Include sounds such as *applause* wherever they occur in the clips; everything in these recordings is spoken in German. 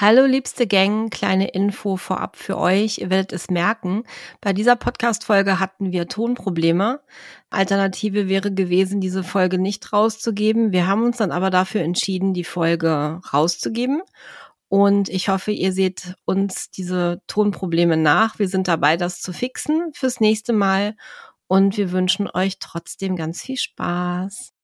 Hallo liebste Gang, kleine Info vorab für euch. Ihr werdet es merken. Bei dieser Podcast-Folge hatten wir Tonprobleme. Alternative wäre gewesen, diese Folge nicht rauszugeben. Wir haben uns dann aber dafür entschieden, die Folge rauszugeben. Und ich hoffe, ihr seht uns diese Tonprobleme nach. Wir sind dabei, das zu fixen fürs nächste Mal. Und wir wünschen euch trotzdem ganz viel Spaß.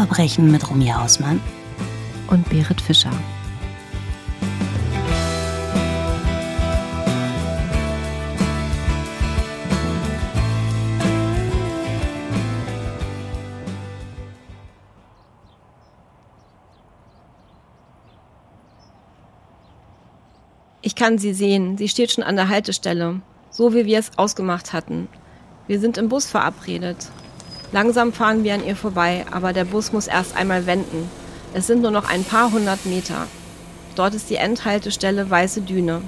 Verbrechen mit Romy Hausmann und Berit Fischer. Ich kann sie sehen. Sie steht schon an der Haltestelle. So wie wir es ausgemacht hatten. Wir sind im Bus verabredet. Langsam fahren wir an ihr vorbei, aber der Bus muss erst einmal wenden. Es sind nur noch ein paar hundert Meter. Dort ist die Endhaltestelle Weiße Düne.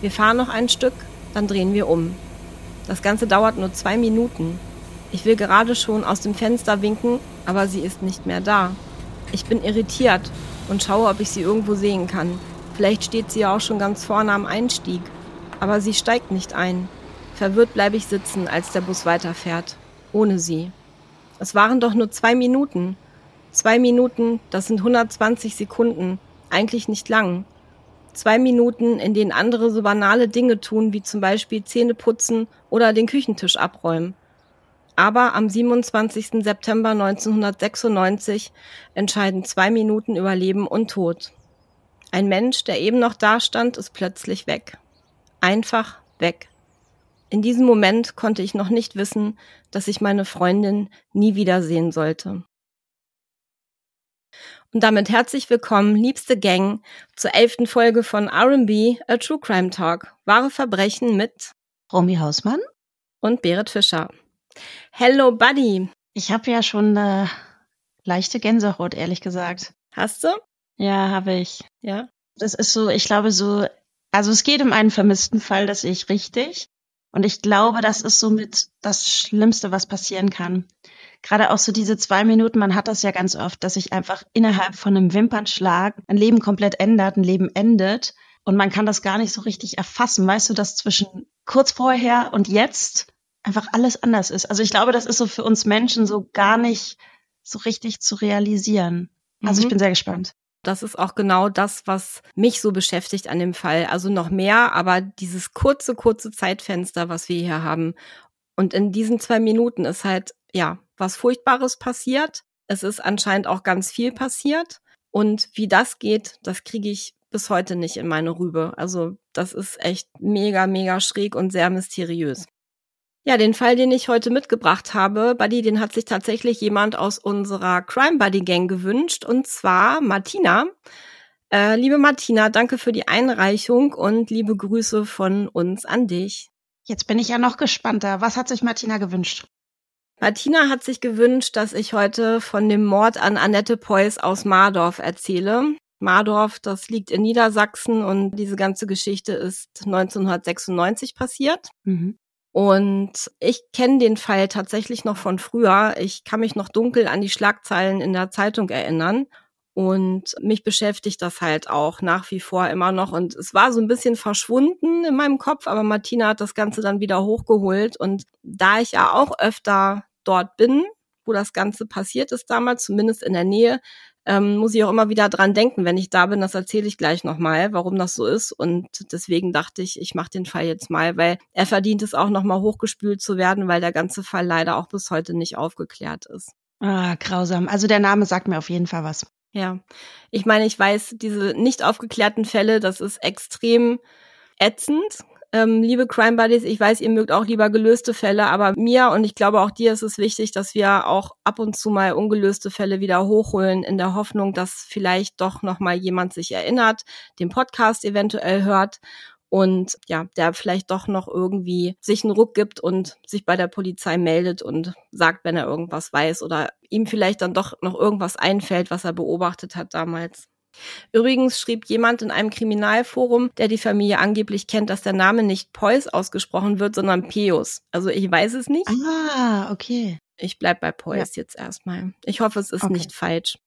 Wir fahren noch ein Stück, dann drehen wir um. Das Ganze dauert nur zwei Minuten. Ich will gerade schon aus dem Fenster winken, aber sie ist nicht mehr da. Ich bin irritiert und schaue, ob ich sie irgendwo sehen kann. Vielleicht steht sie ja auch schon ganz vorne am Einstieg. Aber sie steigt nicht ein. Verwirrt bleibe ich sitzen, als der Bus weiterfährt ohne sie. Es waren doch nur zwei Minuten. Zwei Minuten, das sind 120 Sekunden, eigentlich nicht lang. Zwei Minuten, in denen andere so banale Dinge tun, wie zum Beispiel Zähne putzen oder den Küchentisch abräumen. Aber am 27. September 1996 entscheiden zwei Minuten über Leben und Tod. Ein Mensch, der eben noch dastand, ist plötzlich weg. Einfach weg. In diesem Moment konnte ich noch nicht wissen, dass ich meine Freundin nie wiedersehen sollte. Und damit herzlich willkommen, liebste Gang, zur elften Folge von R&B, A True Crime Talk. Wahre Verbrechen mit Romy Hausmann und Berit Fischer. Hello, Buddy. Ich habe ja schon eine leichte Gänsehaut, ehrlich gesagt. Hast du? Ja, habe ich. Ja. Das ist so, ich glaube so, also es geht um einen vermissten Fall, das sehe ich richtig. Und ich glaube, das ist somit das Schlimmste, was passieren kann. Gerade auch so diese zwei Minuten, man hat das ja ganz oft, dass sich einfach innerhalb von einem Wimpernschlag ein Leben komplett ändert, ein Leben endet. Und man kann das gar nicht so richtig erfassen. Weißt du, dass zwischen kurz vorher und jetzt einfach alles anders ist. Also ich glaube, das ist so für uns Menschen so gar nicht so richtig zu realisieren. Also mhm. ich bin sehr gespannt. Das ist auch genau das, was mich so beschäftigt an dem Fall. Also noch mehr, aber dieses kurze, kurze Zeitfenster, was wir hier haben. Und in diesen zwei Minuten ist halt, ja, was Furchtbares passiert. Es ist anscheinend auch ganz viel passiert. Und wie das geht, das kriege ich bis heute nicht in meine Rübe. Also das ist echt mega, mega schräg und sehr mysteriös. Ja, den Fall, den ich heute mitgebracht habe, Buddy, den hat sich tatsächlich jemand aus unserer Crime Buddy Gang gewünscht, und zwar Martina. Äh, liebe Martina, danke für die Einreichung und liebe Grüße von uns an dich. Jetzt bin ich ja noch gespannter. Was hat sich Martina gewünscht? Martina hat sich gewünscht, dass ich heute von dem Mord an Annette Preuß aus Mardorf erzähle. Mardorf, das liegt in Niedersachsen und diese ganze Geschichte ist 1996 passiert. Mhm. Und ich kenne den Fall tatsächlich noch von früher. Ich kann mich noch dunkel an die Schlagzeilen in der Zeitung erinnern. Und mich beschäftigt das halt auch nach wie vor immer noch. Und es war so ein bisschen verschwunden in meinem Kopf, aber Martina hat das Ganze dann wieder hochgeholt. Und da ich ja auch öfter dort bin, wo das Ganze passiert ist damals, zumindest in der Nähe, ähm, muss ich auch immer wieder dran denken, wenn ich da bin. Das erzähle ich gleich nochmal, warum das so ist. Und deswegen dachte ich, ich mache den Fall jetzt mal, weil er verdient es auch nochmal hochgespült zu werden, weil der ganze Fall leider auch bis heute nicht aufgeklärt ist. Ah, grausam. Also der Name sagt mir auf jeden Fall was. Ja, ich meine, ich weiß, diese nicht aufgeklärten Fälle, das ist extrem ätzend, ähm, liebe Crime Buddies, ich weiß, ihr mögt auch lieber gelöste Fälle, aber mir und ich glaube auch dir ist es wichtig, dass wir auch ab und zu mal ungelöste Fälle wieder hochholen, in der Hoffnung, dass vielleicht doch noch mal jemand sich erinnert, den Podcast eventuell hört und ja, der vielleicht doch noch irgendwie sich einen Ruck gibt und sich bei der Polizei meldet und sagt, wenn er irgendwas weiß oder ihm vielleicht dann doch noch irgendwas einfällt, was er beobachtet hat damals. Übrigens schrieb jemand in einem Kriminalforum, der die Familie angeblich kennt, dass der Name nicht Peus ausgesprochen wird, sondern Peus. Also ich weiß es nicht. Ah, okay. Ich bleib bei Peus ja. jetzt erstmal. Ich hoffe, es ist okay. nicht falsch.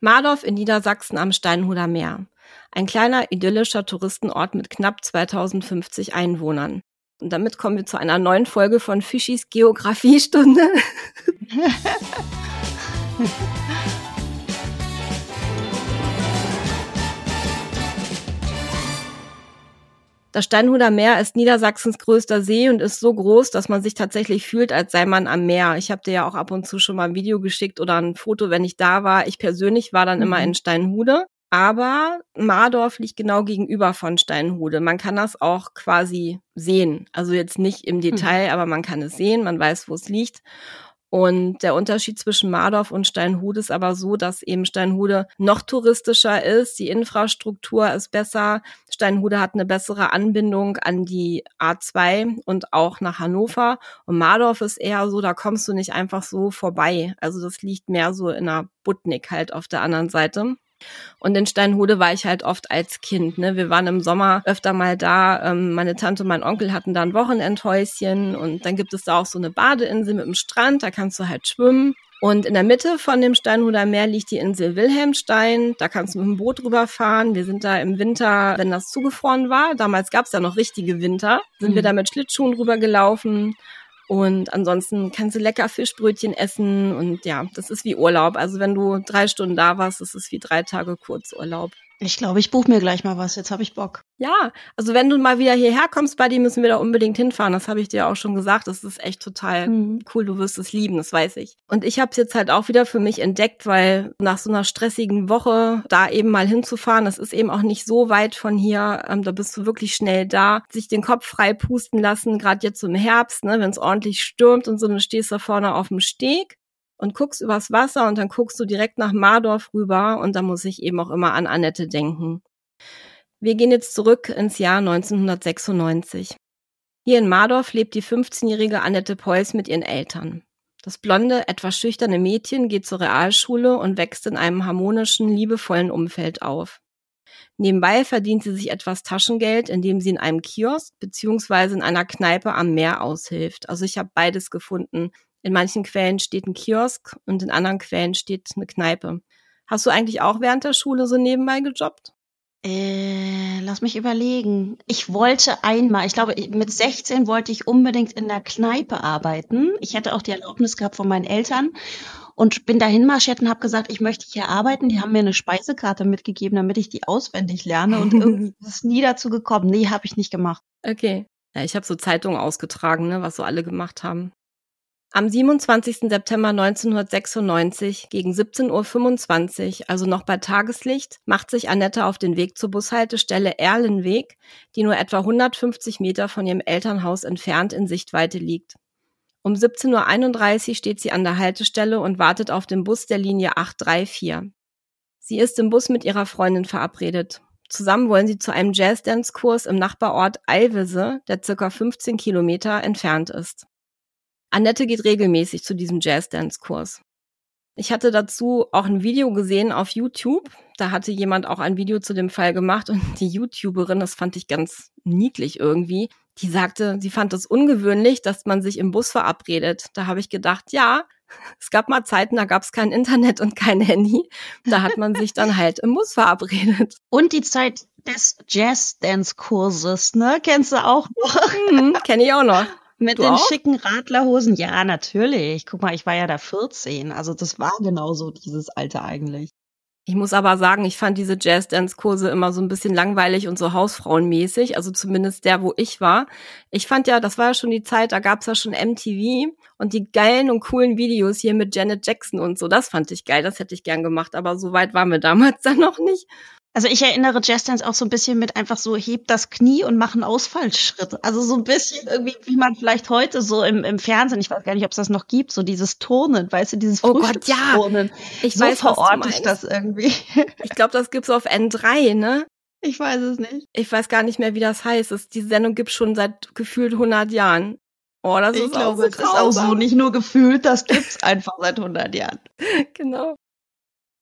Mardorf in Niedersachsen am Steinhuder Meer. Ein kleiner idyllischer Touristenort mit knapp 2050 Einwohnern. Und damit kommen wir zu einer neuen Folge von Fischis Geografiestunde. *laughs* *laughs* Das Steinhuder Meer ist Niedersachsens größter See und ist so groß, dass man sich tatsächlich fühlt, als sei man am Meer. Ich habe dir ja auch ab und zu schon mal ein Video geschickt oder ein Foto, wenn ich da war. Ich persönlich war dann mhm. immer in Steinhude. Aber Mardorf liegt genau gegenüber von Steinhude. Man kann das auch quasi sehen. Also jetzt nicht im mhm. Detail, mhm. aber man kann es sehen, man weiß, wo es liegt. Und der Unterschied zwischen Mardorf und Steinhude ist aber so, dass eben Steinhude noch touristischer ist. Die Infrastruktur ist besser. Steinhude hat eine bessere Anbindung an die A2 und auch nach Hannover. Und Mardorf ist eher so, da kommst du nicht einfach so vorbei. Also das liegt mehr so in der Butnik halt auf der anderen Seite. Und in Steinhude war ich halt oft als Kind. Ne? Wir waren im Sommer öfter mal da. Ähm, meine Tante und mein Onkel hatten da ein Wochenendhäuschen und dann gibt es da auch so eine Badeinsel mit dem Strand, da kannst du halt schwimmen. Und in der Mitte von dem Steinhuder Meer liegt die Insel Wilhelmstein. Da kannst du mit dem Boot rüberfahren. Wir sind da im Winter, wenn das zugefroren war, damals gab es ja noch richtige Winter, sind mhm. wir da mit Schlittschuhen rübergelaufen und ansonsten kannst du lecker Fischbrötchen essen und ja, das ist wie Urlaub. Also wenn du drei Stunden da warst, das ist wie drei Tage Kurzurlaub. Ich glaube, ich buche mir gleich mal was. Jetzt habe ich Bock. Ja, also wenn du mal wieder hierher kommst, Buddy, müssen wir da unbedingt hinfahren. Das habe ich dir auch schon gesagt. Das ist echt total mhm. cool. Du wirst es lieben, das weiß ich. Und ich habe es jetzt halt auch wieder für mich entdeckt, weil nach so einer stressigen Woche da eben mal hinzufahren, das ist eben auch nicht so weit von hier. Ähm, da bist du wirklich schnell da. Sich den Kopf frei pusten lassen, gerade jetzt im Herbst, ne, wenn es ordentlich stürmt und so, dann stehst du da vorne auf dem Steg und guckst übers Wasser und dann guckst du direkt nach Mardorf rüber und da muss ich eben auch immer an Annette denken. Wir gehen jetzt zurück ins Jahr 1996. Hier in Mardorf lebt die 15-jährige Annette Peuls mit ihren Eltern. Das blonde, etwas schüchterne Mädchen geht zur Realschule und wächst in einem harmonischen, liebevollen Umfeld auf. Nebenbei verdient sie sich etwas Taschengeld, indem sie in einem Kiosk beziehungsweise in einer Kneipe am Meer aushilft. Also ich habe beides gefunden. In manchen Quellen steht ein Kiosk und in anderen Quellen steht eine Kneipe. Hast du eigentlich auch während der Schule so nebenbei gejobbt? Äh, lass mich überlegen. Ich wollte einmal, ich glaube, mit 16 wollte ich unbedingt in der Kneipe arbeiten. Ich hätte auch die Erlaubnis gehabt von meinen Eltern und bin dahin marschiert und habe gesagt, ich möchte hier arbeiten. Die haben mir eine Speisekarte mitgegeben, damit ich die auswendig lerne und irgendwie *laughs* ist nie dazu gekommen. Nee, habe ich nicht gemacht. Okay. Ja, ich habe so Zeitungen ausgetragen, ne, was so alle gemacht haben. Am 27. September 1996 gegen 17.25 Uhr, also noch bei Tageslicht, macht sich Annette auf den Weg zur Bushaltestelle Erlenweg, die nur etwa 150 Meter von ihrem Elternhaus entfernt in Sichtweite liegt. Um 17.31 Uhr steht sie an der Haltestelle und wartet auf den Bus der Linie 834. Sie ist im Bus mit ihrer Freundin verabredet. Zusammen wollen sie zu einem Jazzdance-Kurs im Nachbarort Eilwisse, der circa 15 Kilometer entfernt ist. Annette geht regelmäßig zu diesem Jazz-Dance-Kurs. Ich hatte dazu auch ein Video gesehen auf YouTube. Da hatte jemand auch ein Video zu dem Fall gemacht und die YouTuberin, das fand ich ganz niedlich irgendwie, die sagte, sie fand es ungewöhnlich, dass man sich im Bus verabredet. Da habe ich gedacht, ja, es gab mal Zeiten, da gab es kein Internet und kein Handy. Da hat man sich dann halt im Bus verabredet. Und die Zeit des Jazz-Dance-Kurses, ne? Kennst du auch noch? Mhm, Kenne ich auch noch. Mit du den auch? schicken Radlerhosen? Ja, natürlich. Guck mal, ich war ja da 14. Also das war genauso dieses Alter eigentlich. Ich muss aber sagen, ich fand diese Jazz-Dance-Kurse immer so ein bisschen langweilig und so hausfrauenmäßig, also zumindest der, wo ich war. Ich fand ja, das war ja schon die Zeit, da gab's ja schon MTV und die geilen und coolen Videos hier mit Janet Jackson und so, das fand ich geil, das hätte ich gern gemacht, aber so weit waren wir *laughs* damals dann noch nicht. Also ich erinnere Jazzdance auch so ein bisschen mit einfach so, heb das Knie und mach einen Ausfallschritt. Also so ein bisschen irgendwie, wie man vielleicht heute so im, im Fernsehen, ich weiß gar nicht, ob es das noch gibt, so dieses Turnen, weißt du, dieses oh Gott, ja. Ich so weiß, verorte ich das irgendwie. *laughs* Ich glaube, das gibt's auf N3, ne? Ich weiß es nicht. Ich weiß gar nicht mehr, wie das heißt. Die Sendung gibt's schon seit gefühlt 100 Jahren. Oh, das ich ist glaube, auch so das ist auch so, nicht nur gefühlt, das gibt's einfach seit 100 Jahren. *laughs* Genau.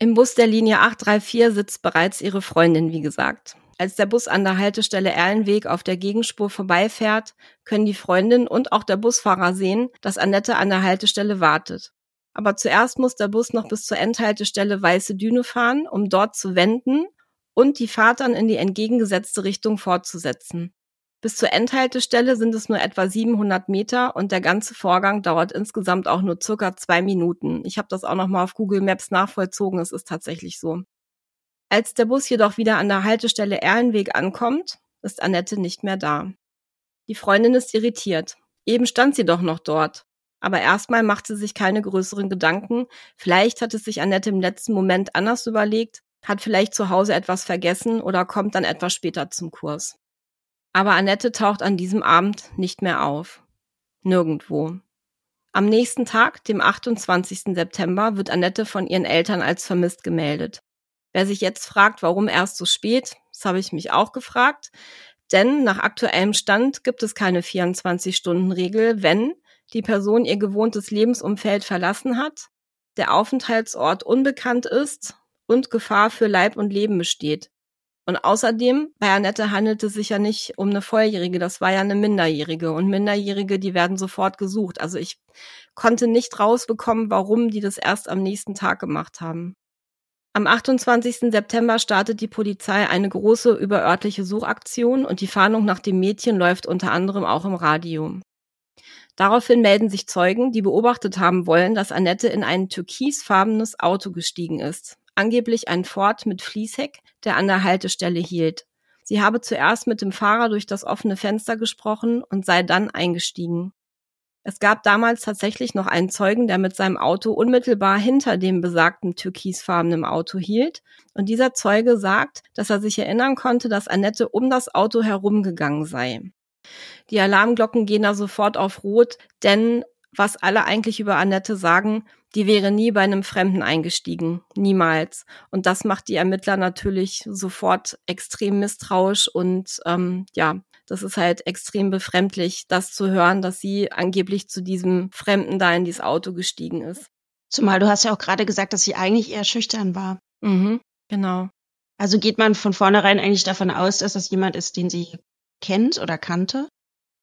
Im Bus der Linie 834 sitzt bereits ihre Freundin, wie gesagt. Als der Bus an der Haltestelle Erlenweg auf der Gegenspur vorbeifährt, können die Freundin und auch der Busfahrer sehen, dass Annette an der Haltestelle wartet. Aber zuerst muss der Bus noch bis zur Endhaltestelle Weiße Düne fahren, um dort zu wenden und die Fahrt dann in die entgegengesetzte Richtung fortzusetzen. Bis zur Endhaltestelle sind es nur etwa 700 Meter und der ganze Vorgang dauert insgesamt auch nur circa zwei Minuten. Ich habe das auch noch mal auf Google Maps nachvollzogen. Es ist tatsächlich so. Als der Bus jedoch wieder an der Haltestelle Erlenweg ankommt, ist Annette nicht mehr da. Die Freundin ist irritiert. Eben stand sie doch noch dort. Aber erstmal macht sie sich keine größeren Gedanken. Vielleicht hat es sich Annette im letzten Moment anders überlegt, hat vielleicht zu Hause etwas vergessen oder kommt dann etwas später zum Kurs. Aber Annette taucht an diesem Abend nicht mehr auf. Nirgendwo. Am nächsten Tag, dem 28. September, wird Annette von ihren Eltern als vermisst gemeldet. Wer sich jetzt fragt, warum erst so spät, das habe ich mich auch gefragt. Denn nach aktuellem Stand gibt es keine 24-Stunden-Regel, wenn die Person ihr gewohntes Lebensumfeld verlassen hat, der Aufenthaltsort unbekannt ist und Gefahr für Leib und Leben besteht. Und außerdem, bei Annette handelte es sich ja nicht um eine Volljährige, das war ja eine Minderjährige. Und Minderjährige, die werden sofort gesucht. Also ich konnte nicht rausbekommen, warum die das erst am nächsten Tag gemacht haben. Am 28. September startet die Polizei eine große überörtliche Suchaktion und die Fahndung nach dem Mädchen läuft unter anderem auch im Radio. Daraufhin melden sich Zeugen, die beobachtet haben wollen, dass Annette in ein türkisfarbenes Auto gestiegen ist angeblich ein Ford mit Fließheck, der an der Haltestelle hielt. Sie habe zuerst mit dem Fahrer durch das offene Fenster gesprochen und sei dann eingestiegen. Es gab damals tatsächlich noch einen Zeugen, der mit seinem Auto unmittelbar hinter dem besagten türkisfarbenen Auto hielt. Und dieser Zeuge sagt, dass er sich erinnern konnte, dass Annette um das Auto herumgegangen sei. Die Alarmglocken gehen da sofort auf Rot, denn was alle eigentlich über Annette sagen, die wäre nie bei einem Fremden eingestiegen. Niemals. Und das macht die Ermittler natürlich sofort extrem misstrauisch und ähm, ja, das ist halt extrem befremdlich, das zu hören, dass sie angeblich zu diesem Fremden da in dieses Auto gestiegen ist. Zumal du hast ja auch gerade gesagt, dass sie eigentlich eher schüchtern war. Mhm, genau. Also geht man von vornherein eigentlich davon aus, dass das jemand ist, den sie kennt oder kannte?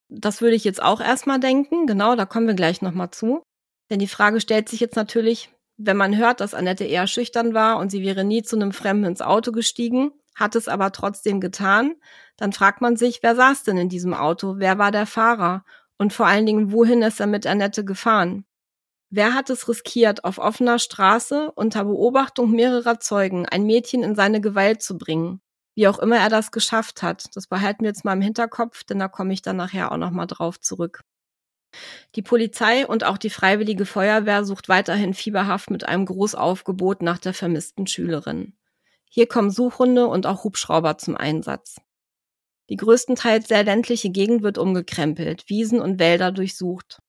Das würde ich jetzt auch erstmal denken. Genau, da kommen wir gleich nochmal zu. Denn die Frage stellt sich jetzt natürlich, wenn man hört, dass Annette eher schüchtern war und sie wäre nie zu einem Fremden ins Auto gestiegen, hat es aber trotzdem getan, dann fragt man sich, wer saß denn in diesem Auto? Wer war der Fahrer? Und vor allen Dingen, wohin ist er mit Annette gefahren? Wer hat es riskiert, auf offener Straße unter Beobachtung mehrerer Zeugen ein Mädchen in seine Gewalt zu bringen? Wie auch immer er das geschafft hat, das behalten wir jetzt mal im Hinterkopf, denn da komme ich dann nachher auch nochmal drauf zurück. Die Polizei und auch die Freiwillige Feuerwehr sucht weiterhin fieberhaft mit einem Großaufgebot nach der vermissten Schülerin. Hier kommen Suchhunde und auch Hubschrauber zum Einsatz. Die größtenteils sehr ländliche Gegend wird umgekrempelt, Wiesen und Wälder durchsucht.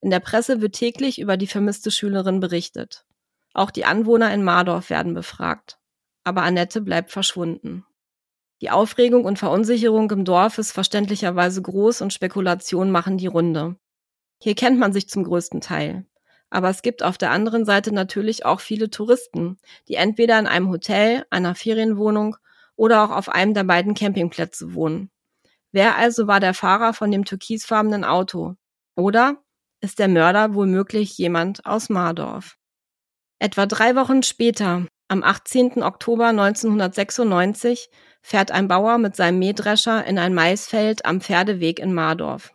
In der Presse wird täglich über die vermisste Schülerin berichtet. Auch die Anwohner in Mardorf werden befragt. Aber Annette bleibt verschwunden. Die Aufregung und Verunsicherung im Dorf ist verständlicherweise groß und Spekulationen machen die Runde. Hier kennt man sich zum größten Teil. Aber es gibt auf der anderen Seite natürlich auch viele Touristen, die entweder in einem Hotel, einer Ferienwohnung oder auch auf einem der beiden Campingplätze wohnen. Wer also war der Fahrer von dem türkisfarbenen Auto? Oder ist der Mörder womöglich jemand aus Mardorf? Etwa drei Wochen später, am 18. Oktober 1996, fährt ein Bauer mit seinem Mähdrescher in ein Maisfeld am Pferdeweg in Mardorf.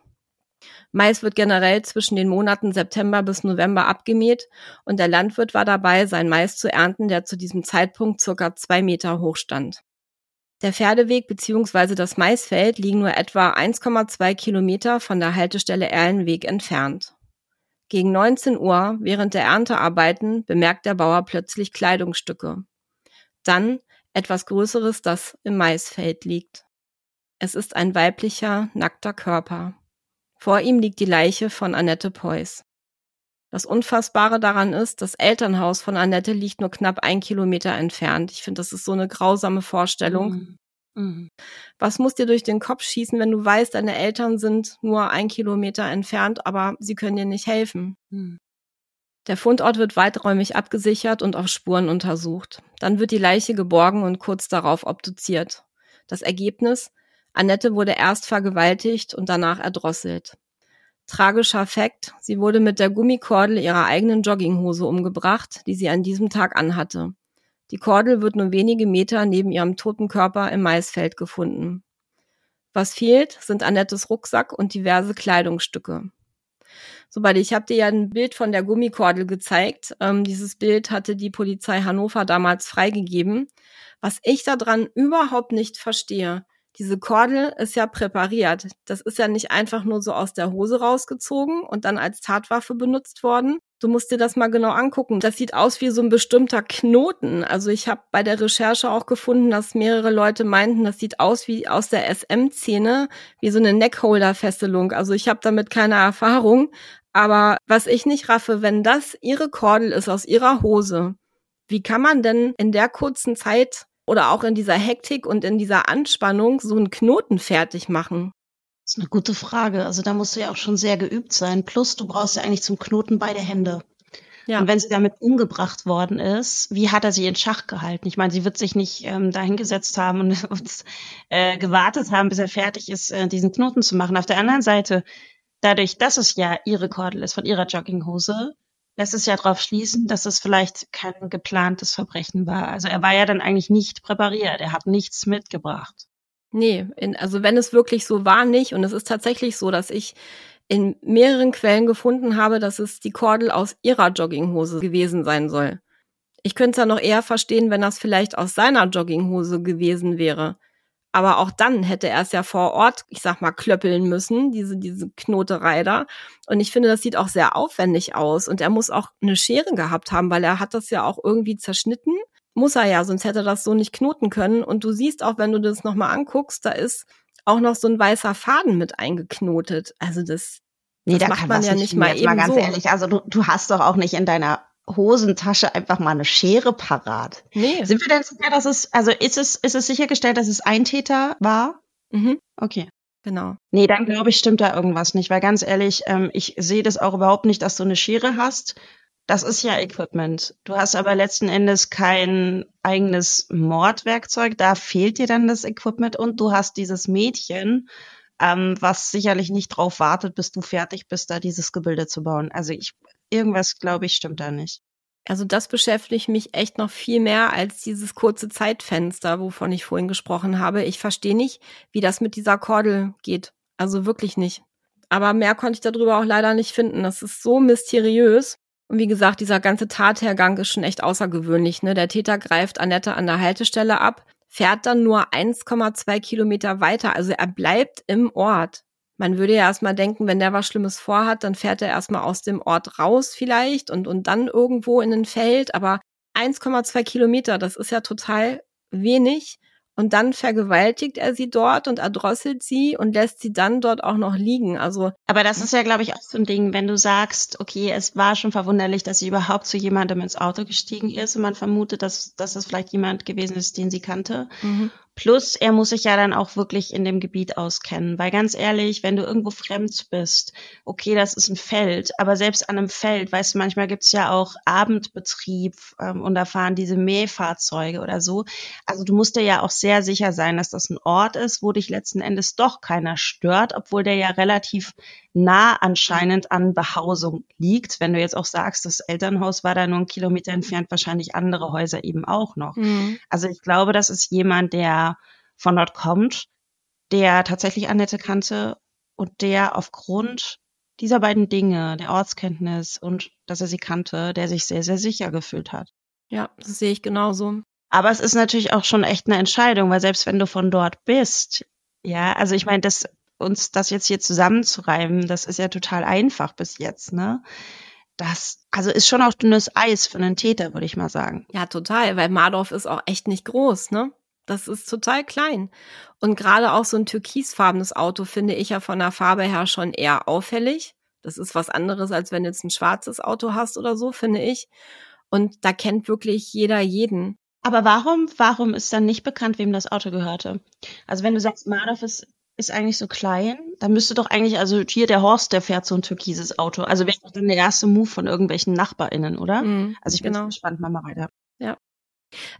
Mais wird generell zwischen den Monaten September bis November abgemäht und der Landwirt war dabei, sein Mais zu ernten, der zu diesem Zeitpunkt circa zwei Meter hoch stand. Der Pferdeweg bzw. das Maisfeld liegen nur etwa 1,2 Kilometer von der Haltestelle Erlenweg entfernt. Gegen 19 Uhr, während der Erntearbeiten, bemerkt der Bauer plötzlich Kleidungsstücke. Dann etwas Größeres, das im Maisfeld liegt. Es ist ein weiblicher, nackter Körper. Vor ihm liegt die Leiche von Annette Preuß. Das Unfassbare daran ist, das Elternhaus von Annette liegt nur knapp ein Kilometer entfernt. Ich finde, das ist so eine grausame Vorstellung. Mhm. Mhm. Was muss dir durch den Kopf schießen, wenn du weißt, deine Eltern sind nur ein Kilometer entfernt, aber sie können dir nicht helfen? Mhm. Der Fundort wird weiträumig abgesichert und auf Spuren untersucht. Dann wird die Leiche geborgen und kurz darauf obduziert. Das Ergebnis? Annette wurde erst vergewaltigt und danach erdrosselt. Tragischer Fakt, sie wurde mit der Gummikordel ihrer eigenen Jogginghose umgebracht, die sie an diesem Tag anhatte. Die Kordel wird nur wenige Meter neben ihrem toten Körper im Maisfeld gefunden. Was fehlt, sind Annettes Rucksack und diverse Kleidungsstücke. Sobald ich habe dir ja ein Bild von der Gummikordel gezeigt. Ähm, dieses Bild hatte die Polizei Hannover damals freigegeben. Was ich daran überhaupt nicht verstehe, diese Kordel ist ja präpariert. Das ist ja nicht einfach nur so aus der Hose rausgezogen und dann als Tatwaffe benutzt worden. Du musst dir das mal genau angucken. Das sieht aus wie so ein bestimmter Knoten. Also ich habe bei der Recherche auch gefunden, dass mehrere Leute meinten, das sieht aus wie aus der SM-Szene, wie so eine Neckholder-Fesselung. Also ich habe damit keine Erfahrung. Aber was ich nicht raffe, wenn das ihre Kordel ist aus ihrer Hose, wie kann man denn in der kurzen Zeit oder auch in dieser Hektik und in dieser Anspannung so einen Knoten fertig machen? Das ist eine gute Frage. Also da musst du ja auch schon sehr geübt sein. Plus, du brauchst ja eigentlich zum Knoten beide Hände. Ja. Und wenn sie damit umgebracht worden ist, wie hat er sie in Schach gehalten? Ich meine, sie wird sich nicht ähm, dahingesetzt haben und *laughs* uns äh, gewartet haben, bis er fertig ist, äh, diesen Knoten zu machen. Auf der anderen Seite, dadurch, dass es ja ihre Kordel ist von ihrer Jogginghose, lässt es ja darauf schließen, dass es vielleicht kein geplantes Verbrechen war. Also er war ja dann eigentlich nicht präpariert, er hat nichts mitgebracht. Nee, in, also wenn es wirklich so war, nicht. Und es ist tatsächlich so, dass ich in mehreren Quellen gefunden habe, dass es die Kordel aus ihrer Jogginghose gewesen sein soll. Ich könnte es ja noch eher verstehen, wenn das vielleicht aus seiner Jogginghose gewesen wäre. Aber auch dann hätte er es ja vor Ort, ich sag mal, klöppeln müssen, diese, diese Knoterei da. Und ich finde, das sieht auch sehr aufwendig aus. Und er muss auch eine Schere gehabt haben, weil er hat das ja auch irgendwie zerschnitten. Muss er ja, sonst hätte er das so nicht knoten können. Und du siehst auch, wenn du das nochmal anguckst, da ist auch noch so ein weißer Faden mit eingeknotet. Also das, nee, das da macht man ja nicht mal eben mal ganz so. ehrlich, also du, du hast doch auch nicht in deiner Hosentasche einfach mal eine Schere parat. Nee. Sind wir denn sicher, dass es, also ist es, ist es sichergestellt, dass es ein Täter war? Mhm. Okay. Genau. Nee, dann glaube ich, stimmt da irgendwas nicht, weil ganz ehrlich, ähm, ich sehe das auch überhaupt nicht, dass du eine Schere hast. Das ist ja Equipment. Du hast aber letzten Endes kein eigenes Mordwerkzeug. Da fehlt dir dann das Equipment und du hast dieses Mädchen, ähm, was sicherlich nicht drauf wartet, bis du fertig bist, da dieses Gebilde zu bauen. Also ich irgendwas, glaube ich, stimmt da nicht. Also das beschäftigt mich echt noch viel mehr als dieses kurze Zeitfenster, wovon ich vorhin gesprochen habe. Ich verstehe nicht, wie das mit dieser Kordel geht. Also wirklich nicht. Aber mehr konnte ich darüber auch leider nicht finden. Das ist so mysteriös. Und wie gesagt, dieser ganze Tathergang ist schon echt außergewöhnlich. Ne? Der Täter greift Annette an der Haltestelle ab, fährt dann nur 1,2 Kilometer weiter. Also er bleibt im Ort man würde ja erstmal denken, wenn der was Schlimmes vorhat, dann fährt er erstmal aus dem Ort raus vielleicht und, und dann irgendwo in ein Feld. Aber 1,2 Kilometer, das ist ja total wenig. Und dann vergewaltigt er sie dort und erdrosselt sie und lässt sie dann dort auch noch liegen. Also. Aber das ist ja, glaube ich, auch so ein Ding, wenn du sagst, okay, es war schon verwunderlich, dass sie überhaupt zu jemandem ins Auto gestiegen ist und man vermutet, dass, dass das vielleicht jemand gewesen ist, den sie kannte. Mhm. Plus, er muss sich ja dann auch wirklich in dem Gebiet auskennen. Weil ganz ehrlich, wenn du irgendwo fremd bist, okay, das ist ein Feld, aber selbst an einem Feld, weißt du, manchmal gibt's ja auch Abendbetrieb ähm, und da fahren diese Mähfahrzeuge oder so. Also du musst dir ja auch sehr sicher sein, dass das ein Ort ist, wo dich letzten Endes doch keiner stört, obwohl der ja relativ nah anscheinend an Behausung liegt. Wenn du jetzt auch sagst, das Elternhaus war da nur einen Kilometer entfernt, wahrscheinlich andere Häuser eben auch noch. Mhm. Also ich glaube, das ist jemand, der von dort kommt, der tatsächlich Annette kannte und der aufgrund dieser beiden Dinge, der Ortskenntnis und dass er sie kannte, der sich sehr, sehr sicher gefühlt hat. Ja, das sehe ich genauso. Aber es ist natürlich auch schon echt eine Entscheidung, weil selbst wenn du von dort bist, ja, also ich meine, das uns das jetzt hier zusammenzureimen, das ist ja total einfach bis jetzt, ne? Das, also ist schon auch dünnes Eis für einen Täter, würde ich mal sagen. Ja, total, weil Mardorf ist auch echt nicht groß, ne? Das ist total klein. Und gerade auch so ein türkisfarbenes Auto finde ich ja von der Farbe her schon eher auffällig. Das ist was anderes, als wenn du jetzt ein schwarzes Auto hast oder so, finde ich. Und da kennt wirklich jeder jeden. Aber warum, warum ist dann nicht bekannt, wem das Auto gehörte? Also wenn du sagst, Mardorf ist ist eigentlich so klein. Da müsste doch eigentlich, also hier der Horst, der fährt so ein türkises Auto. Also wäre doch dann der erste Move von irgendwelchen NachbarInnen, oder? Mhm, also ich bin genau. gespannt, mal weiter. Ja.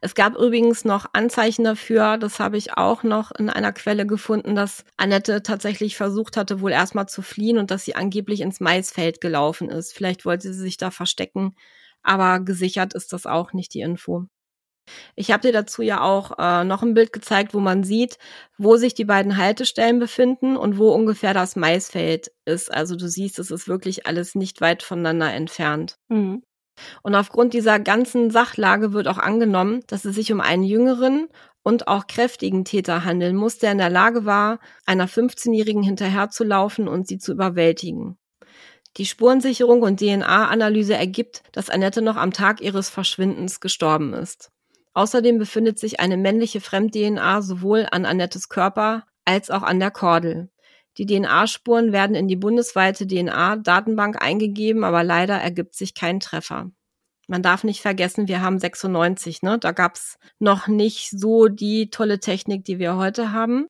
Es gab übrigens noch Anzeichen dafür, das habe ich auch noch in einer Quelle gefunden, dass Annette tatsächlich versucht hatte, wohl erstmal zu fliehen und dass sie angeblich ins Maisfeld gelaufen ist. Vielleicht wollte sie sich da verstecken, aber gesichert ist das auch nicht, die Info. Ich habe dir dazu ja auch äh, noch ein Bild gezeigt, wo man sieht, wo sich die beiden Haltestellen befinden und wo ungefähr das Maisfeld ist. Also du siehst, es ist wirklich alles nicht weit voneinander entfernt. Mhm. Und aufgrund dieser ganzen Sachlage wird auch angenommen, dass es sich um einen jüngeren und auch kräftigen Täter handeln muss, der in der Lage war, einer 15-Jährigen hinterherzulaufen und sie zu überwältigen. Die Spurensicherung und DNA-Analyse ergibt, dass Annette noch am Tag ihres Verschwindens gestorben ist. Außerdem befindet sich eine männliche Fremd-DNA sowohl an Annettes Körper als auch an der Kordel. Die DNA-Spuren werden in die bundesweite DNA-Datenbank eingegeben, aber leider ergibt sich kein Treffer. Man darf nicht vergessen, wir haben 96, ne? Da gab's noch nicht so die tolle Technik, die wir heute haben.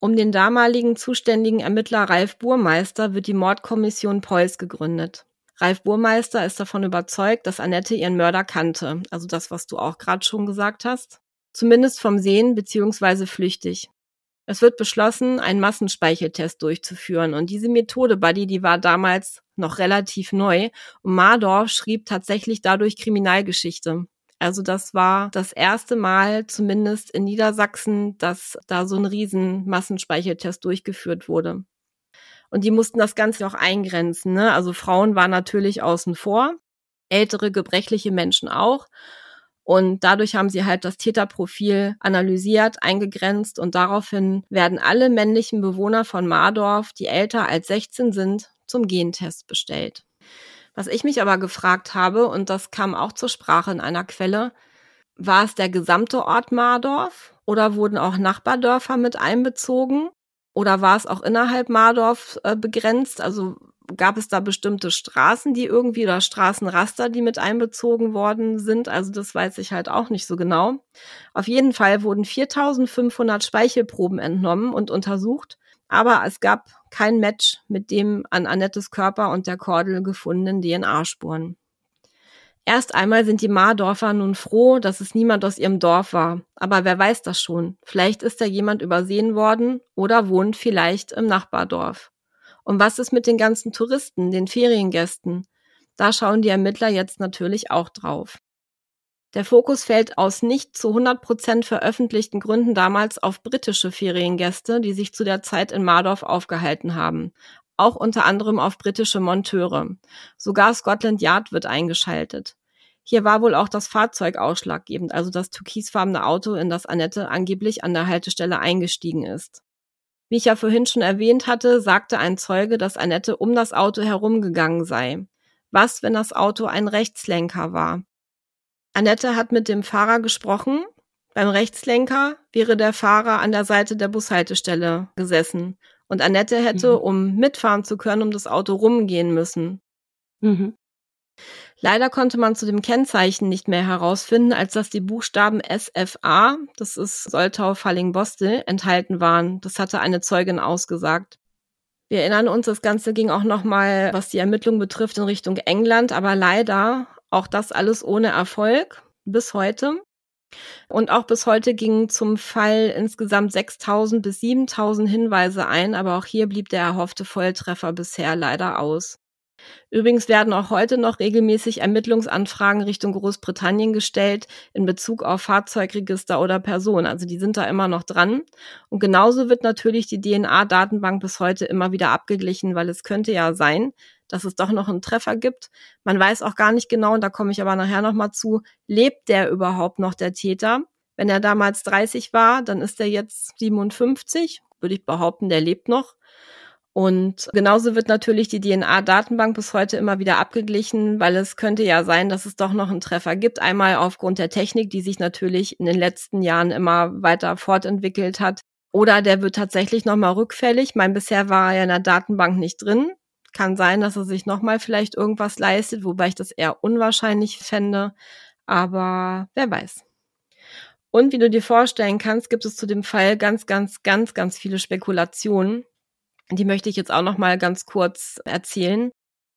Um den damaligen zuständigen Ermittler Ralf Burmeister wird die Mordkommission Preuß gegründet. Ralf Burmeister ist davon überzeugt, dass Annette ihren Mörder kannte, also das, was du auch gerade schon gesagt hast. Zumindest vom Sehen beziehungsweise flüchtig. Es wird beschlossen, einen Massenspeicheltest durchzuführen. Und diese Methode, Buddy, die war damals noch relativ neu. Und Mardorf schrieb tatsächlich dadurch Kriminalgeschichte. Also das war das erste Mal, zumindest in Niedersachsen, dass da so ein riesen Massenspeicheltest durchgeführt wurde. Und die mussten das Ganze auch eingrenzen. Ne? Also Frauen waren natürlich außen vor, ältere, gebrechliche Menschen auch. Und dadurch haben sie halt das Täterprofil analysiert, eingegrenzt und daraufhin werden alle männlichen Bewohner von Mardorf, die älter als 16 sind, zum Gentest bestellt. Was ich mich aber gefragt habe, und das kam auch zur Sprache in einer Quelle, war es der gesamte Ort Mardorf oder wurden auch Nachbardörfer mit einbezogen? Oder war es auch innerhalb Mardorf äh, begrenzt? Also gab es da bestimmte Straßen, die irgendwie oder Straßenraster, die mit einbezogen worden sind. Also das weiß ich halt auch nicht so genau. Auf jeden Fall wurden 4500 Speichelproben entnommen und untersucht, aber es gab kein Match mit dem an Annettes Körper und der Kordel gefundenen DNA-Spuren. Erst einmal sind die Mardorfer nun froh, dass es niemand aus ihrem Dorf war. Aber wer weiß das schon? Vielleicht ist da jemand übersehen worden oder wohnt vielleicht im Nachbardorf. Und was ist mit den ganzen Touristen, den Feriengästen? Da schauen die Ermittler jetzt natürlich auch drauf. Der Fokus fällt aus nicht zu 100 Prozent veröffentlichten Gründen damals auf britische Feriengäste, die sich zu der Zeit in Mardorf aufgehalten haben. Auch unter anderem auf britische Monteure. Sogar Scotland Yard wird eingeschaltet. Hier war wohl auch das Fahrzeug ausschlaggebend, also das türkisfarbene Auto, in das Annette angeblich an der Haltestelle eingestiegen ist. Wie ich ja vorhin schon erwähnt hatte, sagte ein Zeuge, dass Annette um das Auto herumgegangen sei. Was, wenn das Auto ein Rechtslenker war? Annette hat mit dem Fahrer gesprochen. Beim Rechtslenker wäre der Fahrer an der Seite der Bushaltestelle gesessen. Und Annette hätte, mhm. um mitfahren zu können, um das Auto rumgehen müssen. Mhm. Leider konnte man zu dem Kennzeichen nicht mehr herausfinden, als dass die Buchstaben SFA, das ist Soltau Falling Bostel, enthalten waren. Das hatte eine Zeugin ausgesagt. Wir erinnern uns, das Ganze ging auch nochmal, was die Ermittlung betrifft, in Richtung England, aber leider auch das alles ohne Erfolg bis heute. Und auch bis heute gingen zum Fall insgesamt 6000 bis 7000 Hinweise ein, aber auch hier blieb der erhoffte Volltreffer bisher leider aus. Übrigens werden auch heute noch regelmäßig Ermittlungsanfragen Richtung Großbritannien gestellt in Bezug auf Fahrzeugregister oder Personen. Also die sind da immer noch dran. Und genauso wird natürlich die DNA-Datenbank bis heute immer wieder abgeglichen, weil es könnte ja sein, dass es doch noch einen Treffer gibt. Man weiß auch gar nicht genau, und da komme ich aber nachher nochmal zu, lebt der überhaupt noch, der Täter? Wenn er damals 30 war, dann ist er jetzt 57, würde ich behaupten, der lebt noch. Und genauso wird natürlich die DNA-Datenbank bis heute immer wieder abgeglichen, weil es könnte ja sein, dass es doch noch einen Treffer gibt. Einmal aufgrund der Technik, die sich natürlich in den letzten Jahren immer weiter fortentwickelt hat. Oder der wird tatsächlich nochmal rückfällig. Mein bisher war er in der Datenbank nicht drin. Kann sein, dass er sich nochmal vielleicht irgendwas leistet, wobei ich das eher unwahrscheinlich fände. Aber wer weiß. Und wie du dir vorstellen kannst, gibt es zu dem Fall ganz, ganz, ganz, ganz viele Spekulationen. Die möchte ich jetzt auch noch mal ganz kurz erzählen.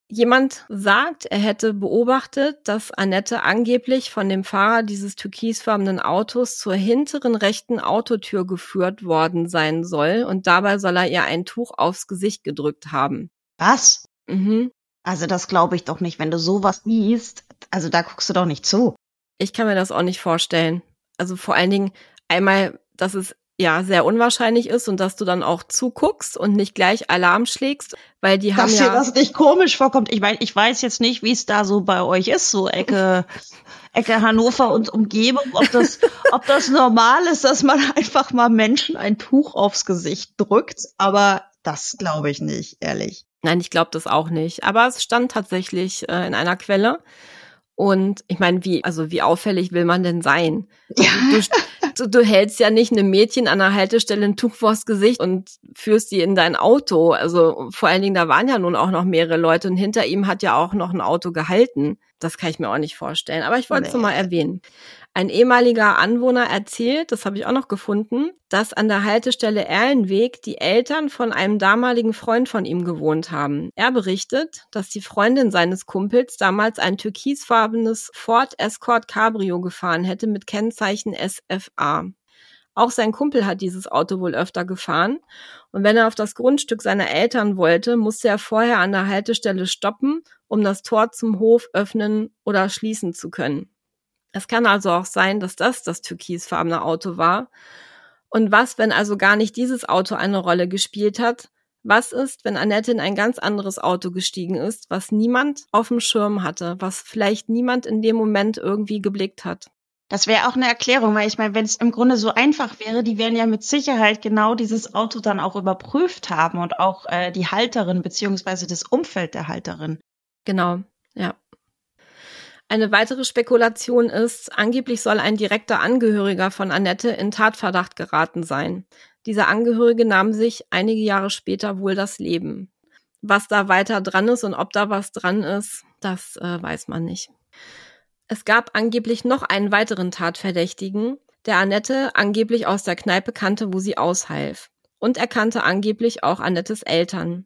Jemand sagt, er hätte beobachtet, dass Annette angeblich von dem Fahrer dieses türkisfarbenen Autos zur hinteren rechten Autotür geführt worden sein soll und dabei soll er ihr ein Tuch aufs Gesicht gedrückt haben. Was? Mhm. Also das glaube ich doch nicht, wenn du sowas liest. Also da guckst du doch nicht zu. Ich kann mir das auch nicht vorstellen. Also vor allen Dingen einmal, dass es ja sehr unwahrscheinlich ist und dass du dann auch zuguckst und nicht gleich Alarm schlägst, weil die haben Dass ja dir das nicht komisch vorkommt. Ich meine, ich weiß jetzt nicht, wie es da so bei euch ist, so Ecke, *laughs* Ecke Hannover und Umgebung, ob das, ob das normal ist, dass man *laughs* einfach mal Menschen ein Tuch aufs Gesicht drückt, aber das glaube ich nicht, ehrlich. Nein, ich glaube das auch nicht. Aber es stand tatsächlich äh, in einer Quelle. Und ich meine, wie, also wie auffällig will man denn sein? Ja. Du, du, du hältst ja nicht einem Mädchen an der Haltestelle ein Tuch vors Gesicht und führst die in dein Auto. Also vor allen Dingen, da waren ja nun auch noch mehrere Leute und hinter ihm hat ja auch noch ein Auto gehalten. Das kann ich mir auch nicht vorstellen. Aber ich wollte es nee. mal erwähnen. Ein ehemaliger Anwohner erzählt, das habe ich auch noch gefunden, dass an der Haltestelle Erlenweg die Eltern von einem damaligen Freund von ihm gewohnt haben. Er berichtet, dass die Freundin seines Kumpels damals ein türkisfarbenes Ford Escort Cabrio gefahren hätte mit Kennzeichen SFA. Auch sein Kumpel hat dieses Auto wohl öfter gefahren. Und wenn er auf das Grundstück seiner Eltern wollte, musste er vorher an der Haltestelle stoppen, um das Tor zum Hof öffnen oder schließen zu können. Es kann also auch sein, dass das das türkisfarbene Auto war. Und was, wenn also gar nicht dieses Auto eine Rolle gespielt hat? Was ist, wenn Annette in ein ganz anderes Auto gestiegen ist, was niemand auf dem Schirm hatte, was vielleicht niemand in dem Moment irgendwie geblickt hat? Das wäre auch eine Erklärung, weil ich meine, wenn es im Grunde so einfach wäre, die werden ja mit Sicherheit genau dieses Auto dann auch überprüft haben und auch äh, die Halterin beziehungsweise das Umfeld der Halterin. Genau, ja. Eine weitere Spekulation ist, angeblich soll ein direkter Angehöriger von Annette in Tatverdacht geraten sein. Dieser Angehörige nahm sich einige Jahre später wohl das Leben. Was da weiter dran ist und ob da was dran ist, das äh, weiß man nicht. Es gab angeblich noch einen weiteren Tatverdächtigen, der Annette angeblich aus der Kneipe kannte, wo sie aushalf. Und er kannte angeblich auch Annettes Eltern.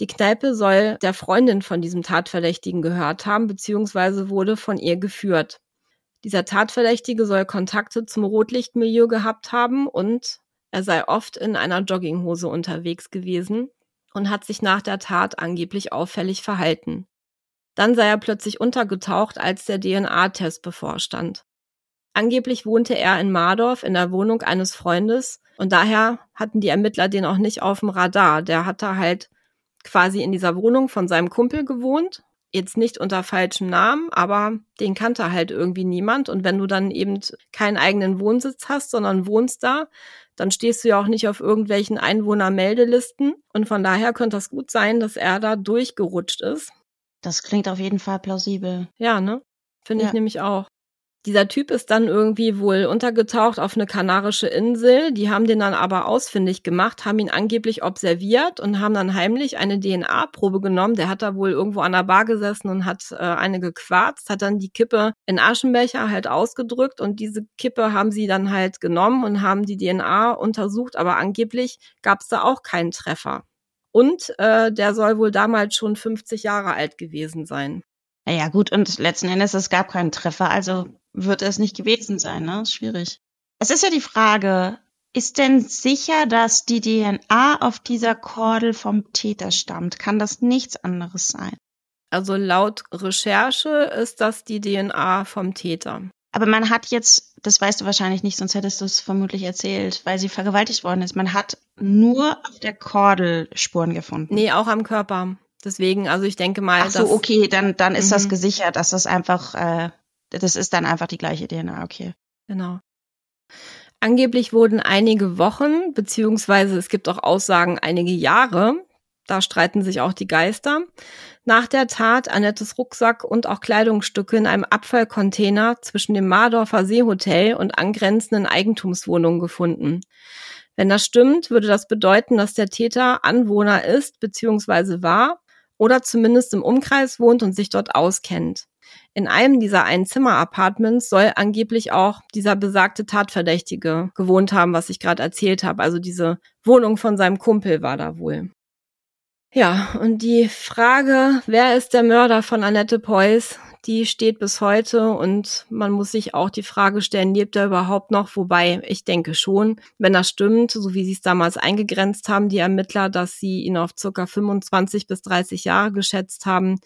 Die Kneipe soll der Freundin von diesem Tatverdächtigen gehört haben, beziehungsweise wurde von ihr geführt. Dieser Tatverdächtige soll Kontakte zum Rotlichtmilieu gehabt haben und er sei oft in einer Jogginghose unterwegs gewesen und hat sich nach der Tat angeblich auffällig verhalten. Dann sei er plötzlich untergetaucht, als der DNA-Test bevorstand. Angeblich wohnte er in Mardorf in der Wohnung eines Freundes und daher hatten die Ermittler den auch nicht auf dem Radar. Der hatte halt quasi in dieser Wohnung von seinem Kumpel gewohnt. Jetzt nicht unter falschem Namen, aber den kannte halt irgendwie niemand. Und wenn du dann eben keinen eigenen Wohnsitz hast, sondern wohnst da, dann stehst du ja auch nicht auf irgendwelchen Einwohnermeldelisten. Und von daher könnte das gut sein, dass er da durchgerutscht ist. Das klingt auf jeden Fall plausibel. Ja, ne? Finde ja. ich nämlich auch. Dieser Typ ist dann irgendwie wohl untergetaucht auf eine kanarische Insel. Die haben den dann aber ausfindig gemacht, haben ihn angeblich observiert und haben dann heimlich eine DNA-Probe genommen. Der hat da wohl irgendwo an der Bar gesessen und hat äh, eine gequarzt, hat dann die Kippe in Aschenbecher halt ausgedrückt und diese Kippe haben sie dann halt genommen und haben die DNA untersucht, aber angeblich gab es da auch keinen Treffer. Und äh, der soll wohl damals schon 50 Jahre alt gewesen sein. Ja gut, und letzten Endes, es gab keinen Treffer, also wird es nicht gewesen sein, ne? Ist schwierig. Es ist ja die Frage, ist denn sicher, dass die DNA auf dieser Kordel vom Täter stammt? Kann das nichts anderes sein? Also laut Recherche ist das die DNA vom Täter. Aber man hat jetzt, das weißt du wahrscheinlich nicht, sonst hättest du es vermutlich erzählt, weil sie vergewaltigt worden ist. Man hat nur auf der Kordel Spuren gefunden. Nee, auch am Körper. Deswegen, also ich denke mal. Ach so, okay, dann, dann ist mhm. das gesichert, dass das einfach, äh, das ist dann einfach die gleiche DNA, okay. Genau. Angeblich wurden einige Wochen, beziehungsweise es gibt auch Aussagen einige Jahre, da streiten sich auch die Geister, nach der Tat Annettes Rucksack und auch Kleidungsstücke in einem Abfallcontainer zwischen dem Mardorfer Seehotel und angrenzenden Eigentumswohnungen gefunden. Wenn das stimmt, würde das bedeuten, dass der Täter Anwohner ist bzw. war oder zumindest im Umkreis wohnt und sich dort auskennt. In einem dieser Einzimmer-Apartments soll angeblich auch dieser besagte Tatverdächtige gewohnt haben, was ich gerade erzählt habe. Also diese Wohnung von seinem Kumpel war da wohl. Ja, und die Frage, wer ist der Mörder von Annette Preuß, die steht bis heute und man muss sich auch die Frage stellen, lebt er überhaupt noch? Wobei ich denke schon, wenn das stimmt, so wie sie es damals eingegrenzt haben, die Ermittler, dass sie ihn auf circa 25 bis 30 Jahre geschätzt haben.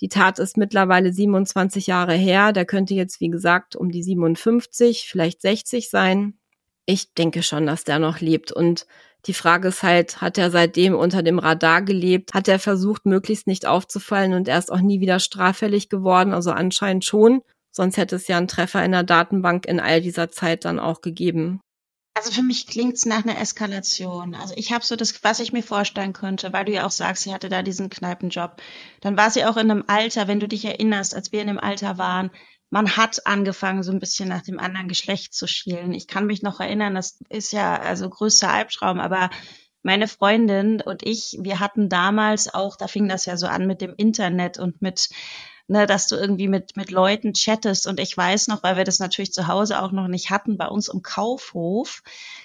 Die Tat ist mittlerweile 27 Jahre her. Der könnte jetzt, wie gesagt, um die 57, vielleicht 60 sein. Ich denke schon, dass der noch lebt und die Frage ist halt, hat er seitdem unter dem Radar gelebt? Hat er versucht, möglichst nicht aufzufallen und er ist auch nie wieder straffällig geworden? Also anscheinend schon. Sonst hätte es ja einen Treffer in der Datenbank in all dieser Zeit dann auch gegeben. Also für mich klingt's nach einer Eskalation. Also ich habe so das, was ich mir vorstellen könnte, weil du ja auch sagst, sie hatte da diesen Kneipenjob. Dann war sie auch in einem Alter, wenn du dich erinnerst, als wir in dem Alter waren, man hat angefangen, so ein bisschen nach dem anderen Geschlecht zu schielen. Ich kann mich noch erinnern, das ist ja also größter Albtraum, aber meine Freundin und ich, wir hatten damals auch, da fing das ja so an mit dem Internet und mit ne, dass du irgendwie mit, mit Leuten chattest. Und ich weiß noch, weil wir das natürlich zu Hause auch noch nicht hatten, bei uns im Kaufhof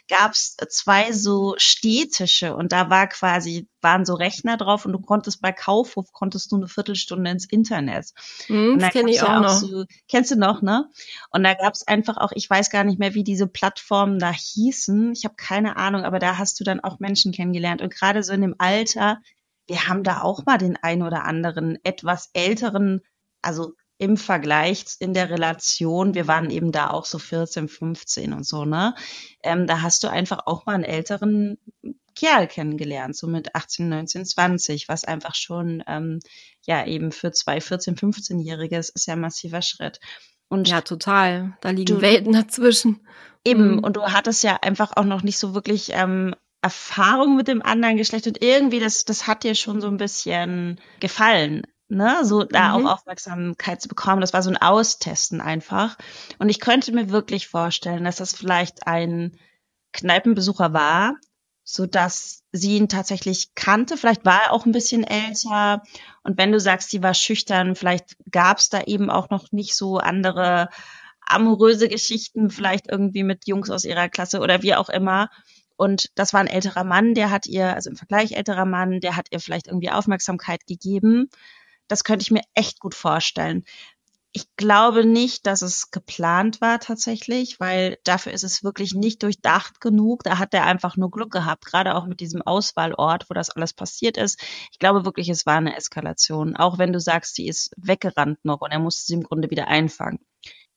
gab's zwei so Städtische und da war quasi, waren so Rechner drauf und du konntest bei Kaufhof, konntest du eine Viertelstunde ins Internet. Mm, das kenne ich auch, auch noch. So, kennst du noch, ne? Und da gab's einfach auch, ich weiß gar nicht mehr, wie diese Plattformen da hießen. Ich habe keine Ahnung, aber da hast du dann auch Menschen kennengelernt. Und gerade so in dem Alter, wir haben da auch mal den ein oder anderen etwas älteren also im Vergleich in der Relation, wir waren eben da auch so 14, 15 und so, ne? Ähm, da hast du einfach auch mal einen älteren Kerl kennengelernt, so mit 18, 19, 20, was einfach schon, ähm, ja, eben für zwei 14, 15-Jährige ist ja ein massiver Schritt. Und ja, total. Da liegen du, Welten dazwischen. Eben, mhm. und du hattest ja einfach auch noch nicht so wirklich ähm, Erfahrung mit dem anderen Geschlecht und irgendwie das, das hat dir schon so ein bisschen gefallen ne, so da mhm. auch Aufmerksamkeit zu bekommen. Das war so ein Austesten einfach. Und ich könnte mir wirklich vorstellen, dass das vielleicht ein Kneipenbesucher war, so dass sie ihn tatsächlich kannte. Vielleicht war er auch ein bisschen älter. Und wenn du sagst, sie war schüchtern, vielleicht gab es da eben auch noch nicht so andere amoröse Geschichten, vielleicht irgendwie mit Jungs aus ihrer Klasse oder wie auch immer. Und das war ein älterer Mann, der hat ihr, also im Vergleich älterer Mann, der hat ihr vielleicht irgendwie Aufmerksamkeit gegeben. Das könnte ich mir echt gut vorstellen. Ich glaube nicht, dass es geplant war tatsächlich, weil dafür ist es wirklich nicht durchdacht genug. Da hat er einfach nur Glück gehabt, gerade auch mit diesem Auswahlort, wo das alles passiert ist. Ich glaube wirklich, es war eine Eskalation, auch wenn du sagst, sie ist weggerannt noch und er musste sie im Grunde wieder einfangen.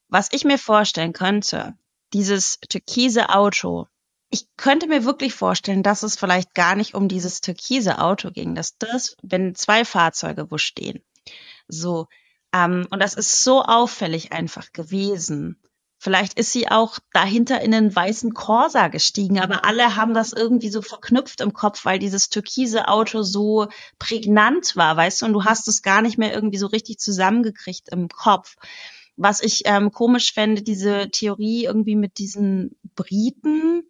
Was ich mir vorstellen könnte, dieses türkise Auto, ich könnte mir wirklich vorstellen, dass es vielleicht gar nicht um dieses türkise Auto ging, dass das, wenn zwei Fahrzeuge wo stehen, so, ähm, und das ist so auffällig einfach gewesen. Vielleicht ist sie auch dahinter in den weißen Corsa gestiegen, aber alle haben das irgendwie so verknüpft im Kopf, weil dieses türkise Auto so prägnant war, weißt du, und du hast es gar nicht mehr irgendwie so richtig zusammengekriegt im Kopf. Was ich ähm, komisch fände, diese Theorie irgendwie mit diesen Briten,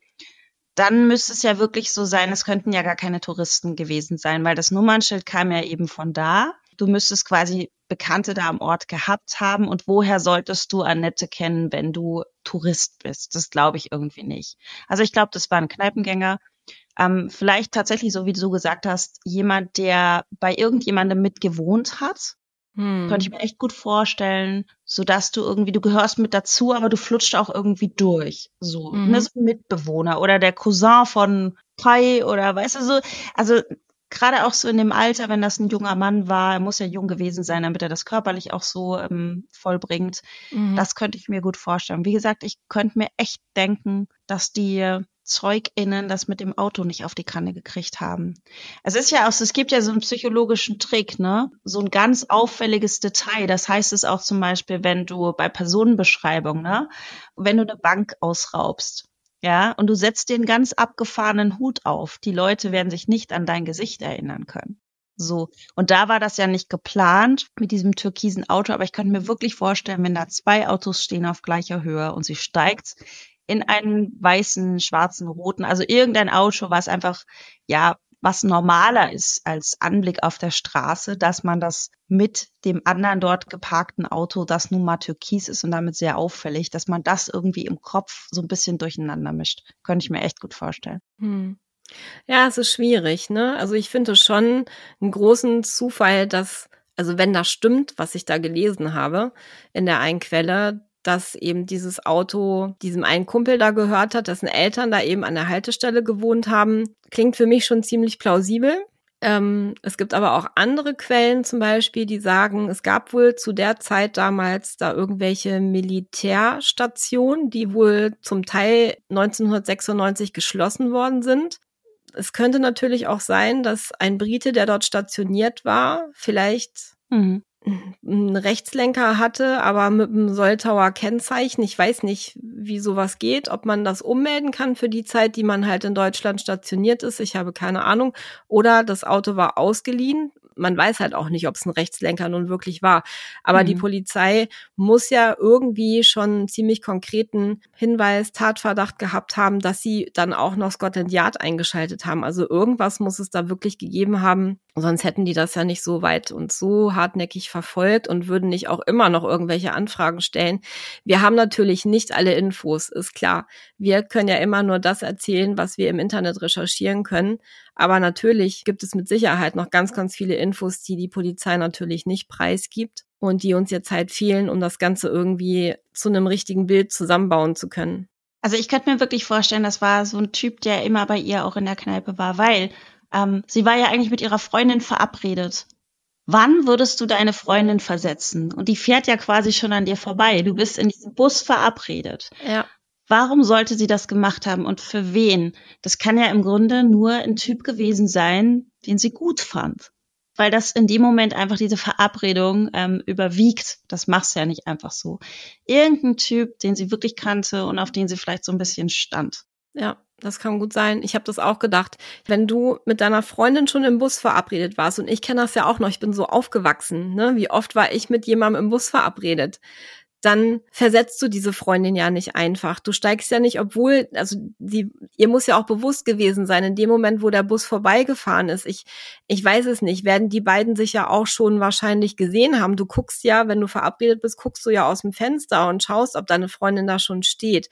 dann müsste es ja wirklich so sein, es könnten ja gar keine Touristen gewesen sein, weil das Nummernschild kam ja eben von da. Du müsstest quasi Bekannte da am Ort gehabt haben und woher solltest du Annette kennen, wenn du Tourist bist? Das glaube ich irgendwie nicht. Also ich glaube, das war ein Kneipengänger. Ähm, vielleicht tatsächlich, so wie du gesagt hast, jemand, der bei irgendjemandem mitgewohnt hat hm. Könnte ich mir echt gut vorstellen, so dass du irgendwie, du gehörst mit dazu, aber du flutscht auch irgendwie durch. So, mhm. ne, so ein Mitbewohner oder der Cousin von Pai oder weißt du so, also gerade auch so in dem Alter, wenn das ein junger Mann war, er muss ja jung gewesen sein, damit er das körperlich auch so ähm, vollbringt. Mhm. Das könnte ich mir gut vorstellen. Wie gesagt, ich könnte mir echt denken, dass die ZeugInnen das mit dem Auto nicht auf die Kanne gekriegt haben. Es ist ja auch, es gibt ja so einen psychologischen Trick, ne? So ein ganz auffälliges Detail. Das heißt es auch zum Beispiel, wenn du bei Personenbeschreibung, ne? Wenn du eine Bank ausraubst, ja, und du setzt den ganz abgefahrenen Hut auf. Die Leute werden sich nicht an dein Gesicht erinnern können. So. Und da war das ja nicht geplant mit diesem türkisen Auto, aber ich könnte mir wirklich vorstellen, wenn da zwei Autos stehen auf gleicher Höhe und sie steigt in einen weißen, schwarzen, roten, also irgendein Auto, was einfach, ja, was normaler ist als Anblick auf der Straße, dass man das mit dem anderen dort geparkten Auto, das nun mal türkis ist und damit sehr auffällig, dass man das irgendwie im Kopf so ein bisschen durcheinander mischt. Könnte ich mir echt gut vorstellen. Hm. Ja, es ist schwierig, ne? Also ich finde schon einen großen Zufall, dass, also wenn das stimmt, was ich da gelesen habe in der einen Quelle, dass eben dieses Auto diesem einen Kumpel da gehört hat, dessen Eltern da eben an der Haltestelle gewohnt haben, klingt für mich schon ziemlich plausibel. Ähm, es gibt aber auch andere Quellen zum Beispiel, die sagen, es gab wohl zu der Zeit damals da irgendwelche Militärstationen, die wohl zum Teil 1996 geschlossen worden sind. Es könnte natürlich auch sein, dass ein Brite, der dort stationiert war, vielleicht mhm einen Rechtslenker hatte, aber mit einem Soltauer Kennzeichen. Ich weiß nicht, wie sowas geht, ob man das ummelden kann für die Zeit, die man halt in Deutschland stationiert ist. Ich habe keine Ahnung. Oder das Auto war ausgeliehen man weiß halt auch nicht, ob es ein Rechtslenker nun wirklich war. Aber mhm. die Polizei muss ja irgendwie schon einen ziemlich konkreten Hinweis, Tatverdacht gehabt haben, dass sie dann auch noch Scotland Yard eingeschaltet haben. Also irgendwas muss es da wirklich gegeben haben. Sonst hätten die das ja nicht so weit und so hartnäckig verfolgt und würden nicht auch immer noch irgendwelche Anfragen stellen. Wir haben natürlich nicht alle Infos, ist klar. Wir können ja immer nur das erzählen, was wir im Internet recherchieren können. Aber natürlich gibt es mit Sicherheit noch ganz, ganz viele Infos, die die Polizei natürlich nicht preisgibt und die uns jetzt halt fehlen, um das Ganze irgendwie zu einem richtigen Bild zusammenbauen zu können. Also ich könnte mir wirklich vorstellen, das war so ein Typ, der immer bei ihr auch in der Kneipe war, weil ähm, sie war ja eigentlich mit ihrer Freundin verabredet. Wann würdest du deine Freundin versetzen? Und die fährt ja quasi schon an dir vorbei. Du bist in diesem Bus verabredet. Ja. Warum sollte sie das gemacht haben und für wen? Das kann ja im Grunde nur ein Typ gewesen sein, den sie gut fand. Weil das in dem Moment einfach diese Verabredung ähm, überwiegt. Das machst du ja nicht einfach so. Irgendein Typ, den sie wirklich kannte und auf den sie vielleicht so ein bisschen stand. Ja, das kann gut sein. Ich habe das auch gedacht. Wenn du mit deiner Freundin schon im Bus verabredet warst, und ich kenne das ja auch noch, ich bin so aufgewachsen, ne? Wie oft war ich mit jemandem im Bus verabredet? Dann versetzt du diese Freundin ja nicht einfach. Du steigst ja nicht, obwohl, also die, ihr muss ja auch bewusst gewesen sein, in dem Moment, wo der Bus vorbeigefahren ist. Ich, ich weiß es nicht, werden die beiden sich ja auch schon wahrscheinlich gesehen haben. Du guckst ja, wenn du verabredet bist, guckst du ja aus dem Fenster und schaust, ob deine Freundin da schon steht.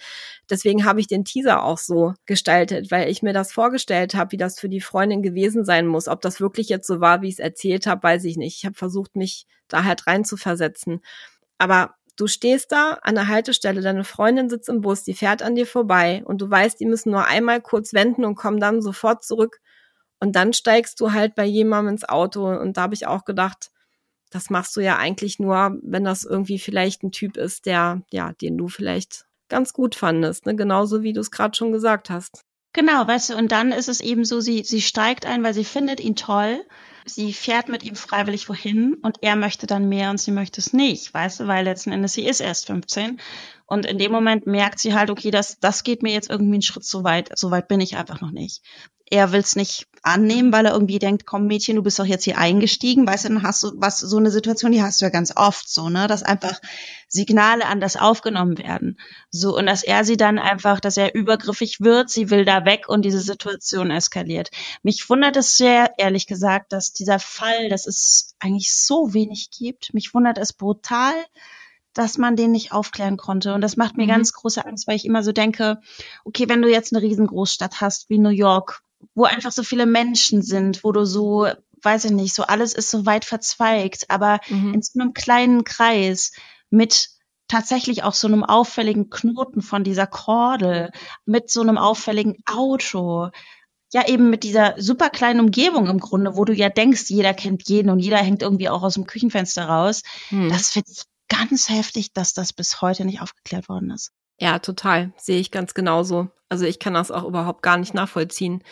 Deswegen habe ich den Teaser auch so gestaltet, weil ich mir das vorgestellt habe, wie das für die Freundin gewesen sein muss. Ob das wirklich jetzt so war, wie ich es erzählt habe, weiß ich nicht. Ich habe versucht, mich da halt rein zu versetzen. Aber Du stehst da an der Haltestelle, deine Freundin sitzt im Bus, die fährt an dir vorbei und du weißt, die müssen nur einmal kurz wenden und kommen dann sofort zurück. Und dann steigst du halt bei jemandem ins Auto. Und da habe ich auch gedacht, das machst du ja eigentlich nur, wenn das irgendwie vielleicht ein Typ ist, der, ja, den du vielleicht ganz gut fandest, ne? Genauso wie du es gerade schon gesagt hast. Genau, weißt du, und dann ist es eben so, sie, sie steigt ein, weil sie findet ihn toll. Sie fährt mit ihm freiwillig wohin und er möchte dann mehr und sie möchte es nicht, weißt du, weil letzten Endes sie ist erst 15 und in dem Moment merkt sie halt, okay, das, das geht mir jetzt irgendwie einen Schritt zu weit, so weit bin ich einfach noch nicht er will es nicht annehmen, weil er irgendwie denkt, komm Mädchen, du bist doch jetzt hier eingestiegen, weißt du, dann hast du was so eine Situation, die hast du ja ganz oft so, ne, dass einfach Signale anders aufgenommen werden. So und dass er sie dann einfach, dass er übergriffig wird, sie will da weg und diese Situation eskaliert. Mich wundert es sehr, ehrlich gesagt, dass dieser Fall, dass es eigentlich so wenig gibt. Mich wundert es brutal, dass man den nicht aufklären konnte. Und das macht mir mhm. ganz große Angst, weil ich immer so denke, okay, wenn du jetzt eine riesengroßstadt hast wie New York wo einfach so viele Menschen sind, wo du so, weiß ich nicht, so alles ist so weit verzweigt, aber mhm. in so einem kleinen Kreis mit tatsächlich auch so einem auffälligen Knoten von dieser Kordel, mit so einem auffälligen Auto, ja eben mit dieser super kleinen Umgebung im Grunde, wo du ja denkst, jeder kennt jeden und jeder hängt irgendwie auch aus dem Küchenfenster raus. Hm. Das finde ich ganz heftig, dass das bis heute nicht aufgeklärt worden ist. Ja, total. Sehe ich ganz genauso. Also ich kann das auch überhaupt gar nicht nachvollziehen.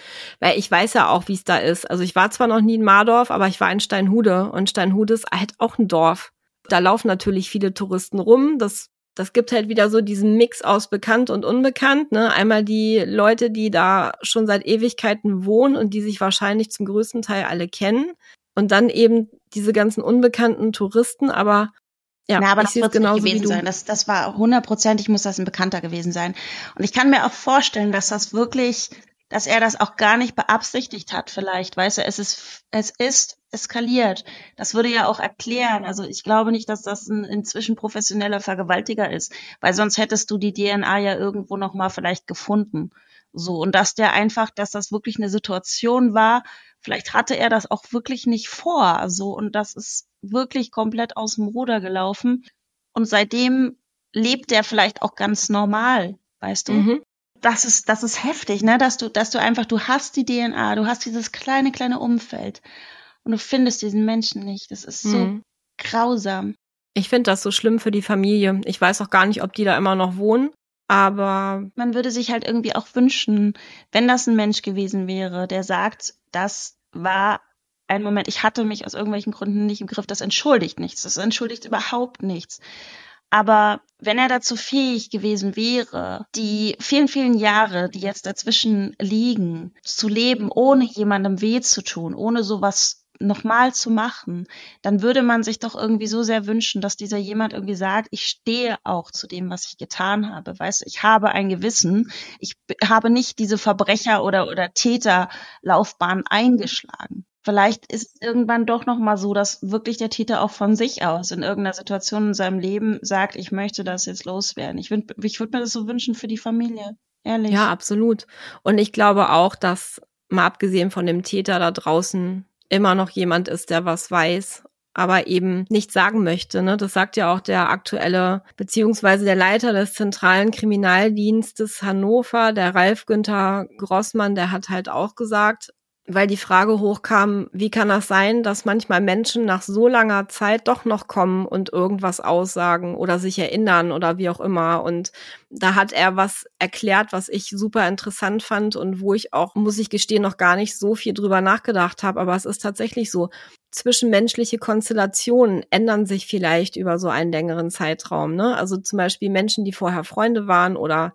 Weil ich weiß ja auch, wie es da ist. Also ich war zwar noch nie in Mardorf, aber ich war in Steinhude und Steinhude ist halt auch ein Dorf. Da laufen natürlich viele Touristen rum. Das, das gibt halt wieder so diesen Mix aus bekannt und unbekannt. Ne? Einmal die Leute, die da schon seit Ewigkeiten wohnen und die sich wahrscheinlich zum größten Teil alle kennen. Und dann eben diese ganzen unbekannten Touristen, aber ja, Na, aber das wird genauso gewesen sein. Das, das war hundertprozentig muss das ein Bekannter gewesen sein. Und ich kann mir auch vorstellen, dass das wirklich dass er das auch gar nicht beabsichtigt hat, vielleicht, weißt du, es ist, es ist eskaliert. Das würde ja auch erklären. Also ich glaube nicht, dass das ein inzwischen professioneller Vergewaltiger ist, weil sonst hättest du die DNA ja irgendwo nochmal vielleicht gefunden. So. Und dass der einfach, dass das wirklich eine Situation war, vielleicht hatte er das auch wirklich nicht vor, so. Und das ist wirklich komplett aus dem Ruder gelaufen. Und seitdem lebt er vielleicht auch ganz normal, weißt du? Mhm das ist, das ist heftig, ne? Dass du, dass du einfach, du hast die DNA, du hast dieses kleine, kleine Umfeld und du findest diesen Menschen nicht. Das ist so mhm. grausam. Ich finde das so schlimm für die Familie. Ich weiß auch gar nicht, ob die da immer noch wohnen, aber. Man würde sich halt irgendwie auch wünschen, wenn das ein Mensch gewesen wäre, der sagt, das war ein Moment, ich hatte mich aus irgendwelchen Gründen nicht im Griff, das entschuldigt nichts, das entschuldigt überhaupt nichts. Aber wenn er dazu fähig gewesen wäre, die vielen, vielen Jahre, die jetzt dazwischen liegen, zu leben, ohne jemandem weh zu tun, ohne sowas nochmal zu machen, dann würde man sich doch irgendwie so sehr wünschen, dass dieser jemand irgendwie sagt, ich stehe auch zu dem, was ich getan habe. Weißt du, ich habe ein Gewissen. Ich habe nicht diese Verbrecher- oder, oder Täterlaufbahn eingeschlagen vielleicht ist irgendwann doch noch mal so, dass wirklich der Täter auch von sich aus in irgendeiner Situation in seinem Leben sagt, ich möchte das jetzt loswerden. Ich würde ich würd mir das so wünschen für die Familie. Ehrlich. Ja, absolut. Und ich glaube auch, dass mal abgesehen von dem Täter da draußen immer noch jemand ist, der was weiß, aber eben nicht sagen möchte. Ne? Das sagt ja auch der aktuelle, beziehungsweise der Leiter des zentralen Kriminaldienstes Hannover, der Ralf Günther Grossmann, der hat halt auch gesagt, weil die Frage hochkam, wie kann das sein, dass manchmal Menschen nach so langer Zeit doch noch kommen und irgendwas aussagen oder sich erinnern oder wie auch immer. Und da hat er was erklärt, was ich super interessant fand und wo ich auch, muss ich gestehen, noch gar nicht so viel drüber nachgedacht habe. Aber es ist tatsächlich so. Zwischenmenschliche Konstellationen ändern sich vielleicht über so einen längeren Zeitraum. Ne? Also zum Beispiel Menschen, die vorher Freunde waren oder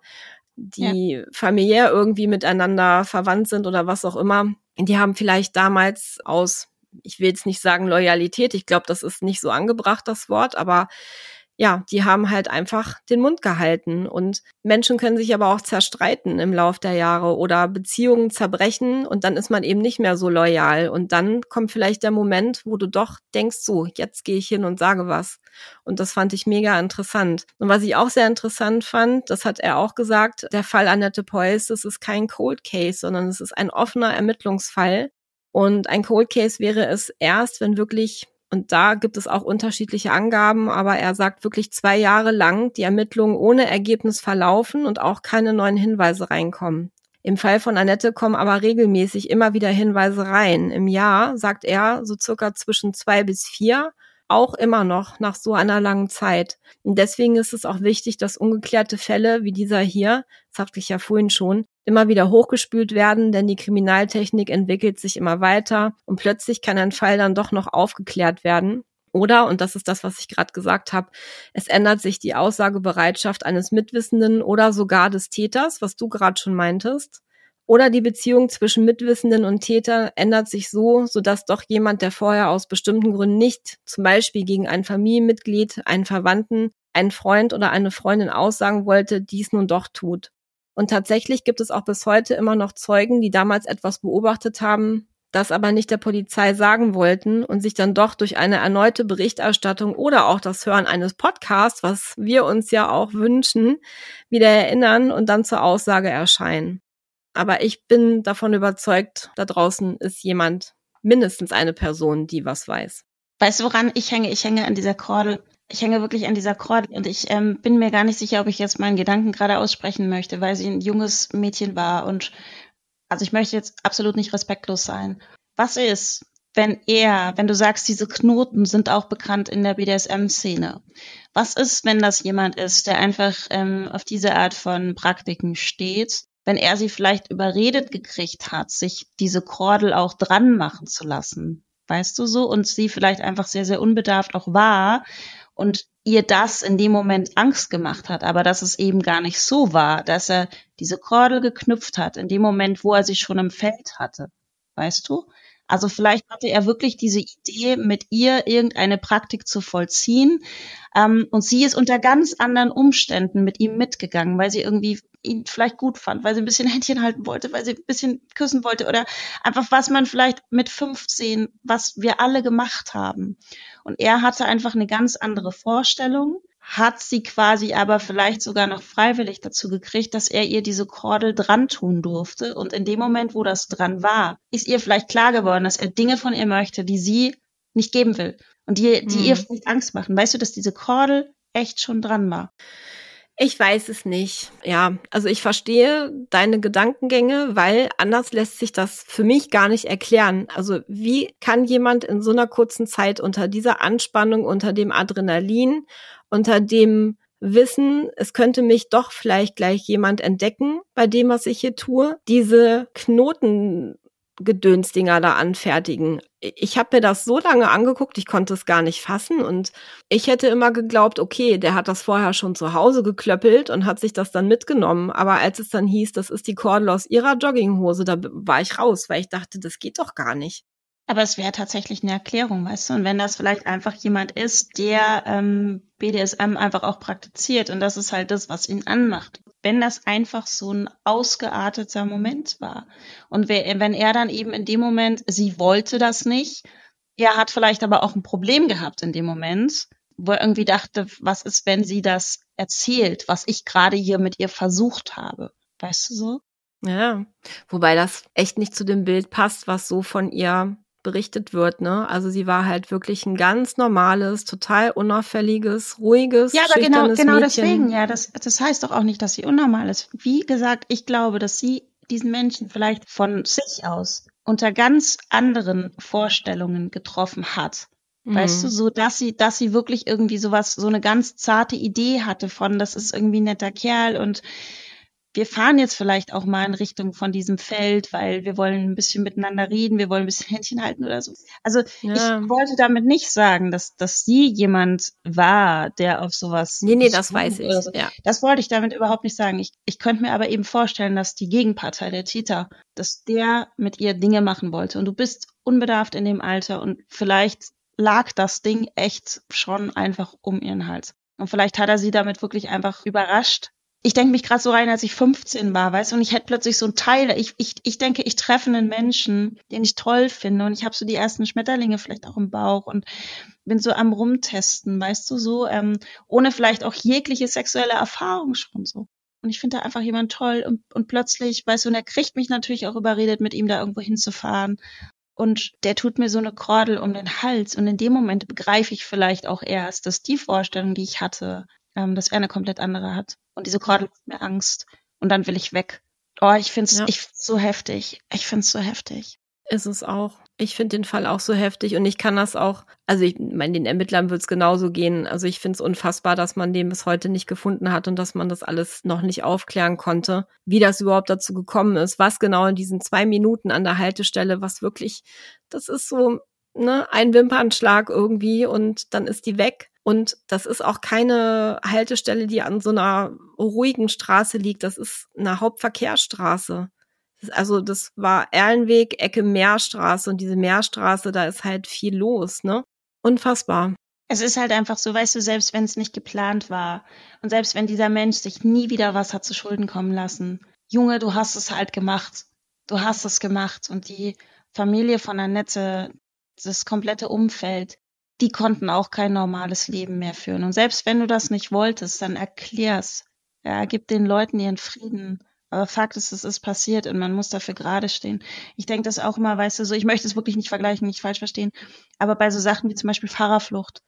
die ja. familiär irgendwie miteinander verwandt sind oder was auch immer die haben vielleicht damals aus, ich will jetzt nicht sagen Loyalität, ich glaube, das ist nicht so angebracht, das Wort, aber ja, die haben halt einfach den Mund gehalten. Und Menschen können sich aber auch zerstreiten im Lauf der Jahre oder Beziehungen zerbrechen und dann ist man eben nicht mehr so loyal. Und dann kommt vielleicht der Moment, wo du doch denkst, so, jetzt gehe ich hin und sage was. Und das fand ich mega interessant. Und was ich auch sehr interessant fand, das hat er auch gesagt, der Fall Annette Preuß, das ist kein Cold Case, sondern es ist ein offener Ermittlungsfall. Und ein Cold Case wäre es erst, wenn wirklich und da gibt es auch unterschiedliche Angaben, aber er sagt wirklich zwei Jahre lang die Ermittlungen ohne Ergebnis verlaufen und auch keine neuen Hinweise reinkommen. Im Fall von Annette kommen aber regelmäßig immer wieder Hinweise rein. Im Jahr, sagt er, so circa zwischen zwei bis vier auch immer noch nach so einer langen Zeit. Und deswegen ist es auch wichtig, dass ungeklärte Fälle wie dieser hier, sagte ich ja vorhin schon, immer wieder hochgespült werden, denn die Kriminaltechnik entwickelt sich immer weiter und plötzlich kann ein Fall dann doch noch aufgeklärt werden. Oder, und das ist das, was ich gerade gesagt habe, es ändert sich die Aussagebereitschaft eines Mitwissenden oder sogar des Täters, was du gerade schon meintest. Oder die Beziehung zwischen Mitwissenden und Täter ändert sich so, sodass doch jemand, der vorher aus bestimmten Gründen nicht, zum Beispiel gegen ein Familienmitglied, einen Verwandten, einen Freund oder eine Freundin aussagen wollte, dies nun doch tut. Und tatsächlich gibt es auch bis heute immer noch Zeugen, die damals etwas beobachtet haben, das aber nicht der Polizei sagen wollten und sich dann doch durch eine erneute Berichterstattung oder auch das Hören eines Podcasts, was wir uns ja auch wünschen, wieder erinnern und dann zur Aussage erscheinen. Aber ich bin davon überzeugt, da draußen ist jemand, mindestens eine Person, die was weiß. Weißt du, woran ich hänge? Ich hänge an dieser Kordel. Ich hänge wirklich an dieser Kordel und ich ähm, bin mir gar nicht sicher, ob ich jetzt meinen Gedanken gerade aussprechen möchte, weil sie ein junges Mädchen war und also ich möchte jetzt absolut nicht respektlos sein. Was ist, wenn er, wenn du sagst, diese Knoten sind auch bekannt in der BDSM-Szene. Was ist, wenn das jemand ist, der einfach ähm, auf diese Art von Praktiken steht wenn er sie vielleicht überredet gekriegt hat, sich diese Kordel auch dran machen zu lassen. Weißt du so? Und sie vielleicht einfach sehr, sehr unbedarft auch war und ihr das in dem Moment Angst gemacht hat, aber dass es eben gar nicht so war, dass er diese Kordel geknüpft hat in dem Moment, wo er sie schon im Feld hatte. Weißt du? Also vielleicht hatte er wirklich diese Idee, mit ihr irgendeine Praktik zu vollziehen. Ähm, und sie ist unter ganz anderen Umständen mit ihm mitgegangen, weil sie irgendwie ihn vielleicht gut fand, weil sie ein bisschen *laughs* Händchen halten wollte, weil sie ein bisschen küssen wollte oder einfach was man vielleicht mit 15, was wir alle gemacht haben. Und er hatte einfach eine ganz andere Vorstellung hat sie quasi aber vielleicht sogar noch freiwillig dazu gekriegt, dass er ihr diese Kordel dran tun durfte. Und in dem Moment, wo das dran war, ist ihr vielleicht klar geworden, dass er Dinge von ihr möchte, die sie nicht geben will und die, die hm. ihr vielleicht Angst machen. Weißt du, dass diese Kordel echt schon dran war? Ich weiß es nicht. Ja, also ich verstehe deine Gedankengänge, weil anders lässt sich das für mich gar nicht erklären. Also wie kann jemand in so einer kurzen Zeit unter dieser Anspannung, unter dem Adrenalin unter dem Wissen, es könnte mich doch vielleicht gleich jemand entdecken bei dem, was ich hier tue, diese Knotengedönsdinger da anfertigen. Ich habe mir das so lange angeguckt, ich konnte es gar nicht fassen und ich hätte immer geglaubt, okay, der hat das vorher schon zu Hause geklöppelt und hat sich das dann mitgenommen. Aber als es dann hieß, das ist die Kordel aus ihrer Jogginghose, da war ich raus, weil ich dachte, das geht doch gar nicht. Aber es wäre tatsächlich eine Erklärung, weißt du? Und wenn das vielleicht einfach jemand ist, der ähm, BDSM einfach auch praktiziert und das ist halt das, was ihn anmacht. Wenn das einfach so ein ausgearteter Moment war und wenn er dann eben in dem Moment, sie wollte das nicht, er hat vielleicht aber auch ein Problem gehabt in dem Moment, wo er irgendwie dachte, was ist, wenn sie das erzählt, was ich gerade hier mit ihr versucht habe. Weißt du so? Ja, wobei das echt nicht zu dem Bild passt, was so von ihr berichtet wird, ne? Also sie war halt wirklich ein ganz normales, total unauffälliges, ruhiges, Ja, aber genau, genau Mädchen. deswegen, ja, das, das heißt doch auch nicht, dass sie unnormal ist. Wie gesagt, ich glaube, dass sie diesen Menschen vielleicht von sich aus unter ganz anderen Vorstellungen getroffen hat. Mhm. Weißt du, so dass sie, dass sie wirklich irgendwie sowas, so eine ganz zarte Idee hatte von, das ist irgendwie ein netter Kerl und wir fahren jetzt vielleicht auch mal in Richtung von diesem Feld, weil wir wollen ein bisschen miteinander reden, wir wollen ein bisschen Händchen halten oder so. Also ja. ich wollte damit nicht sagen, dass, dass sie jemand war, der auf sowas. Nee, nee, das weiß ich. So. Ja. Das wollte ich damit überhaupt nicht sagen. Ich, ich könnte mir aber eben vorstellen, dass die Gegenpartei, der Tita, dass der mit ihr Dinge machen wollte. Und du bist unbedarft in dem Alter und vielleicht lag das Ding echt schon einfach um ihren Hals. Und vielleicht hat er sie damit wirklich einfach überrascht, ich denke mich gerade so rein, als ich 15 war, weißt du, und ich hätte plötzlich so ein Teil, ich, ich, ich denke, ich treffe einen Menschen, den ich toll finde und ich habe so die ersten Schmetterlinge vielleicht auch im Bauch und bin so am Rumtesten, weißt du, so, ähm, ohne vielleicht auch jegliche sexuelle Erfahrung schon so. Und ich finde da einfach jemand toll und, und plötzlich, weißt du, und er kriegt mich natürlich auch überredet, mit ihm da irgendwo hinzufahren. Und der tut mir so eine Kordel um den Hals. Und in dem Moment begreife ich vielleicht auch erst, dass die Vorstellung, die ich hatte, ähm, dass er eine komplett andere hat. Und diese Kordel macht mir Angst. Und dann will ich weg. Oh, ich find's, ja. ich find's so heftig. Ich find's so heftig. Ist es auch. Ich finde den Fall auch so heftig und ich kann das auch, also ich meine, den Ermittlern wird es genauso gehen. Also ich finde es unfassbar, dass man den bis heute nicht gefunden hat und dass man das alles noch nicht aufklären konnte, wie das überhaupt dazu gekommen ist, was genau in diesen zwei Minuten an der Haltestelle, was wirklich, das ist so, ne, ein Wimpernschlag irgendwie und dann ist die weg. Und das ist auch keine Haltestelle, die an so einer ruhigen Straße liegt. Das ist eine Hauptverkehrsstraße. Also das war Erlenweg, Ecke Meerstraße und diese Meerstraße, da ist halt viel los, ne? Unfassbar. Es ist halt einfach so, weißt du, selbst wenn es nicht geplant war und selbst wenn dieser Mensch sich nie wieder was hat zu Schulden kommen lassen, Junge, du hast es halt gemacht. Du hast es gemacht und die Familie von Annette, das komplette Umfeld, die konnten auch kein normales Leben mehr führen. Und selbst wenn du das nicht wolltest, dann erklär's. Ja, gib den Leuten ihren Frieden. Aber Fakt ist, es ist passiert und man muss dafür gerade stehen. Ich denke das auch immer, weißt du, so, ich möchte es wirklich nicht vergleichen, nicht falsch verstehen. Aber bei so Sachen wie zum Beispiel Fahrerflucht,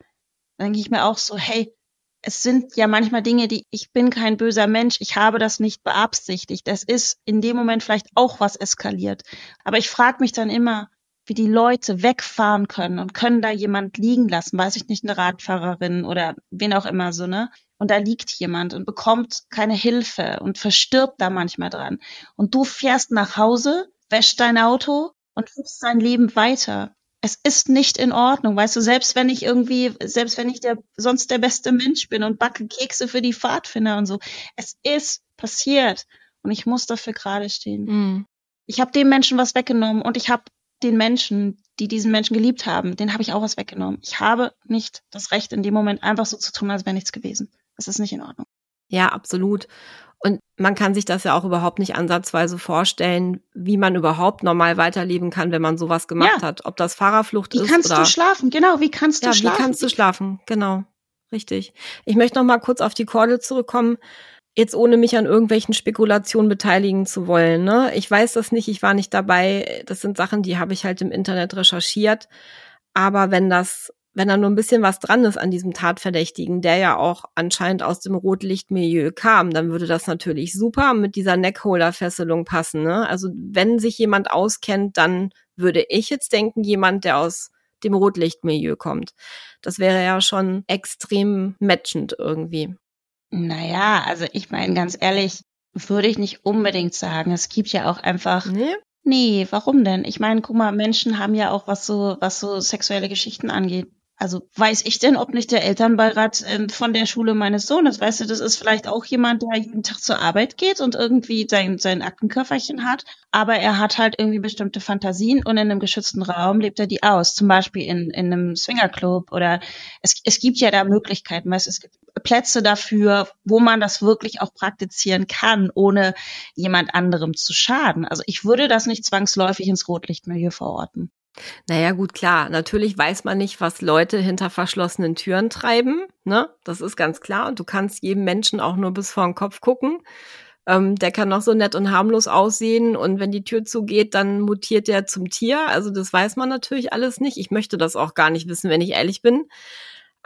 denke ich mir auch so, hey, es sind ja manchmal Dinge, die ich bin kein böser Mensch, ich habe das nicht beabsichtigt. Es ist in dem Moment vielleicht auch was eskaliert. Aber ich frage mich dann immer, wie die Leute wegfahren können und können da jemand liegen lassen, weiß ich nicht, eine Radfahrerin oder wen auch immer so, ne? Und da liegt jemand und bekommt keine Hilfe und verstirbt da manchmal dran. Und du fährst nach Hause, wäschst dein Auto und lebst dein Leben weiter. Es ist nicht in Ordnung, weißt du, selbst wenn ich irgendwie, selbst wenn ich der, sonst der beste Mensch bin und backe Kekse für die Pfadfinder und so. Es ist passiert und ich muss dafür gerade stehen. Mm. Ich habe dem Menschen was weggenommen und ich habe den Menschen, die diesen Menschen geliebt haben, den habe ich auch was weggenommen. Ich habe nicht das Recht, in dem Moment einfach so zu tun, als wäre nichts gewesen. Das ist nicht in Ordnung. Ja, absolut. Und man kann sich das ja auch überhaupt nicht ansatzweise vorstellen, wie man überhaupt normal weiterleben kann, wenn man sowas gemacht ja. hat. Ob das Fahrerflucht wie ist oder. Wie kannst du schlafen? Genau, wie kannst du ja, schlafen? Wie kannst du schlafen? Genau. Richtig. Ich möchte noch mal kurz auf die Korde zurückkommen. Jetzt ohne mich an irgendwelchen Spekulationen beteiligen zu wollen. Ne? Ich weiß das nicht, ich war nicht dabei. Das sind Sachen, die habe ich halt im Internet recherchiert. Aber wenn das wenn da nur ein bisschen was dran ist an diesem Tatverdächtigen, der ja auch anscheinend aus dem Rotlichtmilieu kam, dann würde das natürlich super mit dieser Neckholder-Fesselung passen. Ne? Also wenn sich jemand auskennt, dann würde ich jetzt denken, jemand, der aus dem Rotlichtmilieu kommt. Das wäre ja schon extrem matchend irgendwie. Naja, also ich meine, ganz ehrlich, würde ich nicht unbedingt sagen. Es gibt ja auch einfach nee? Nee, warum denn? Ich meine, guck mal, Menschen haben ja auch was so, was so sexuelle Geschichten angeht, also weiß ich denn, ob nicht der Elternbeirat äh, von der Schule meines Sohnes, weißt du, das ist vielleicht auch jemand, der jeden Tag zur Arbeit geht und irgendwie sein, sein Aktenköfferchen hat, aber er hat halt irgendwie bestimmte Fantasien und in einem geschützten Raum lebt er die aus, zum Beispiel in, in einem Swingerclub oder es, es gibt ja da Möglichkeiten, weißt du, es gibt Plätze dafür, wo man das wirklich auch praktizieren kann, ohne jemand anderem zu schaden. Also ich würde das nicht zwangsläufig ins Rotlichtmilieu verorten. Naja, gut, klar. Natürlich weiß man nicht, was Leute hinter verschlossenen Türen treiben. Ne? Das ist ganz klar. Und du kannst jedem Menschen auch nur bis vor den Kopf gucken. Ähm, der kann noch so nett und harmlos aussehen. Und wenn die Tür zugeht, dann mutiert der zum Tier. Also das weiß man natürlich alles nicht. Ich möchte das auch gar nicht wissen, wenn ich ehrlich bin.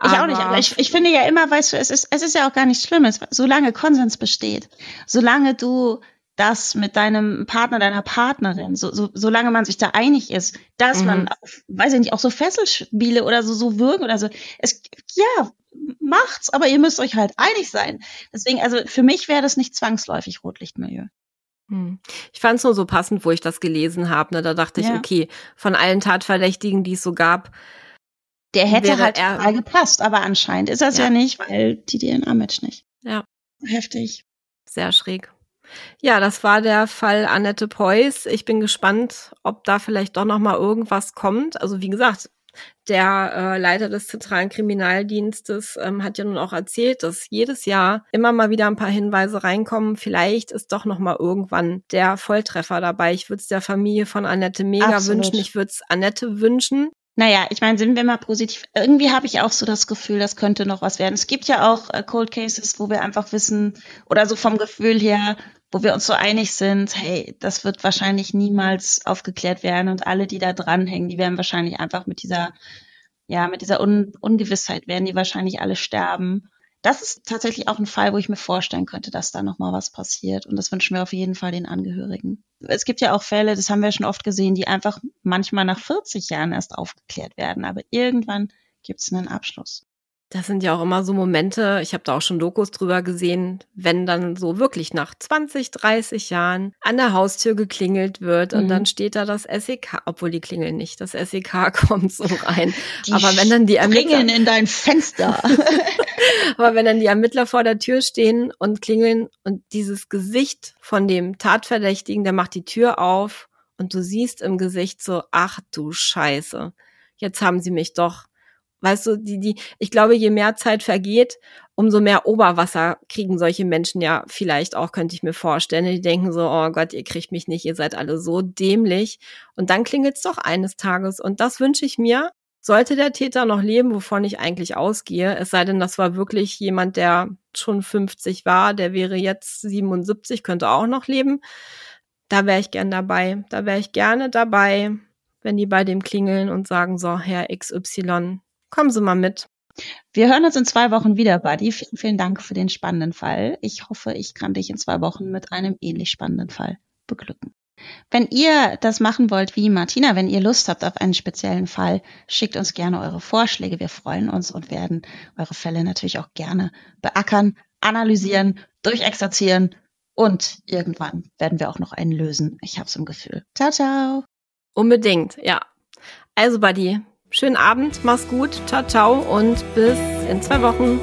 Ich auch nicht, aber ich, ich finde ja immer, weißt du, es ist, es ist ja auch gar nichts Schlimmes, solange Konsens besteht, solange du das mit deinem Partner, deiner Partnerin, so, so, solange man sich da einig ist, dass mhm. man, auf, weiß ich nicht, auch so Fesselspiele oder so, so wirken oder so. Es, ja, macht's, aber ihr müsst euch halt einig sein. Deswegen, also für mich wäre das nicht zwangsläufig Rotlichtmilieu. Hm. Ich fand es nur so passend, wo ich das gelesen habe. Ne? Da dachte ich, ja. okay, von allen Tatverdächtigen, die es so gab, der hätte halt er, gepasst, aber anscheinend ist das ja, ja nicht, weil die DNA-Match nicht. Ja. Heftig. Sehr schräg. Ja, das war der Fall Annette Preuß. Ich bin gespannt, ob da vielleicht doch noch mal irgendwas kommt. Also wie gesagt, der äh, Leiter des zentralen Kriminaldienstes ähm, hat ja nun auch erzählt, dass jedes Jahr immer mal wieder ein paar Hinweise reinkommen. Vielleicht ist doch noch mal irgendwann der Volltreffer dabei. Ich würde es der Familie von Annette mega Absolut. wünschen. Ich würde es Annette wünschen. Naja, ich meine, sind wir mal positiv. Irgendwie habe ich auch so das Gefühl, das könnte noch was werden. Es gibt ja auch äh, Cold Cases, wo wir einfach wissen, oder so vom Gefühl her, wo wir uns so einig sind, hey, das wird wahrscheinlich niemals aufgeklärt werden und alle, die da dranhängen, die werden wahrscheinlich einfach mit dieser, ja, mit dieser Un Ungewissheit werden die wahrscheinlich alle sterben. Das ist tatsächlich auch ein Fall, wo ich mir vorstellen könnte, dass da noch mal was passiert und das wünschen wir auf jeden Fall den Angehörigen. Es gibt ja auch Fälle, das haben wir schon oft gesehen, die einfach manchmal nach 40 Jahren erst aufgeklärt werden, aber irgendwann gibt es einen Abschluss. Das sind ja auch immer so Momente, ich habe da auch schon Dokus drüber gesehen, wenn dann so wirklich nach 20, 30 Jahren an der Haustür geklingelt wird mhm. und dann steht da das SEK, obwohl die klingeln nicht, das SEK *laughs* kommt so rein. Die Aber wenn dann die Ermittler in dein Fenster. *laughs* Aber wenn dann die Ermittler vor der Tür stehen und klingeln und dieses Gesicht von dem Tatverdächtigen, der macht die Tür auf und du siehst im Gesicht so, ach du Scheiße, jetzt haben sie mich doch Weißt du, die, die, ich glaube, je mehr Zeit vergeht, umso mehr Oberwasser kriegen solche Menschen ja vielleicht auch, könnte ich mir vorstellen. Die denken so, oh Gott, ihr kriegt mich nicht, ihr seid alle so dämlich. Und dann klingelt's doch eines Tages. Und das wünsche ich mir. Sollte der Täter noch leben, wovon ich eigentlich ausgehe, es sei denn, das war wirklich jemand, der schon 50 war, der wäre jetzt 77, könnte auch noch leben. Da wäre ich gern dabei. Da wäre ich gerne dabei, wenn die bei dem klingeln und sagen, so, Herr XY, Kommen Sie mal mit. Wir hören uns in zwei Wochen wieder, Buddy. Vielen, vielen Dank für den spannenden Fall. Ich hoffe, ich kann dich in zwei Wochen mit einem ähnlich spannenden Fall beglücken. Wenn ihr das machen wollt wie Martina, wenn ihr Lust habt auf einen speziellen Fall, schickt uns gerne eure Vorschläge. Wir freuen uns und werden eure Fälle natürlich auch gerne beackern, analysieren, durchexerzieren und irgendwann werden wir auch noch einen lösen. Ich hab's im Gefühl. Ciao, ciao. Unbedingt, ja. Also, Buddy, Schönen Abend, mach's gut, ciao, ciao und bis in zwei Wochen.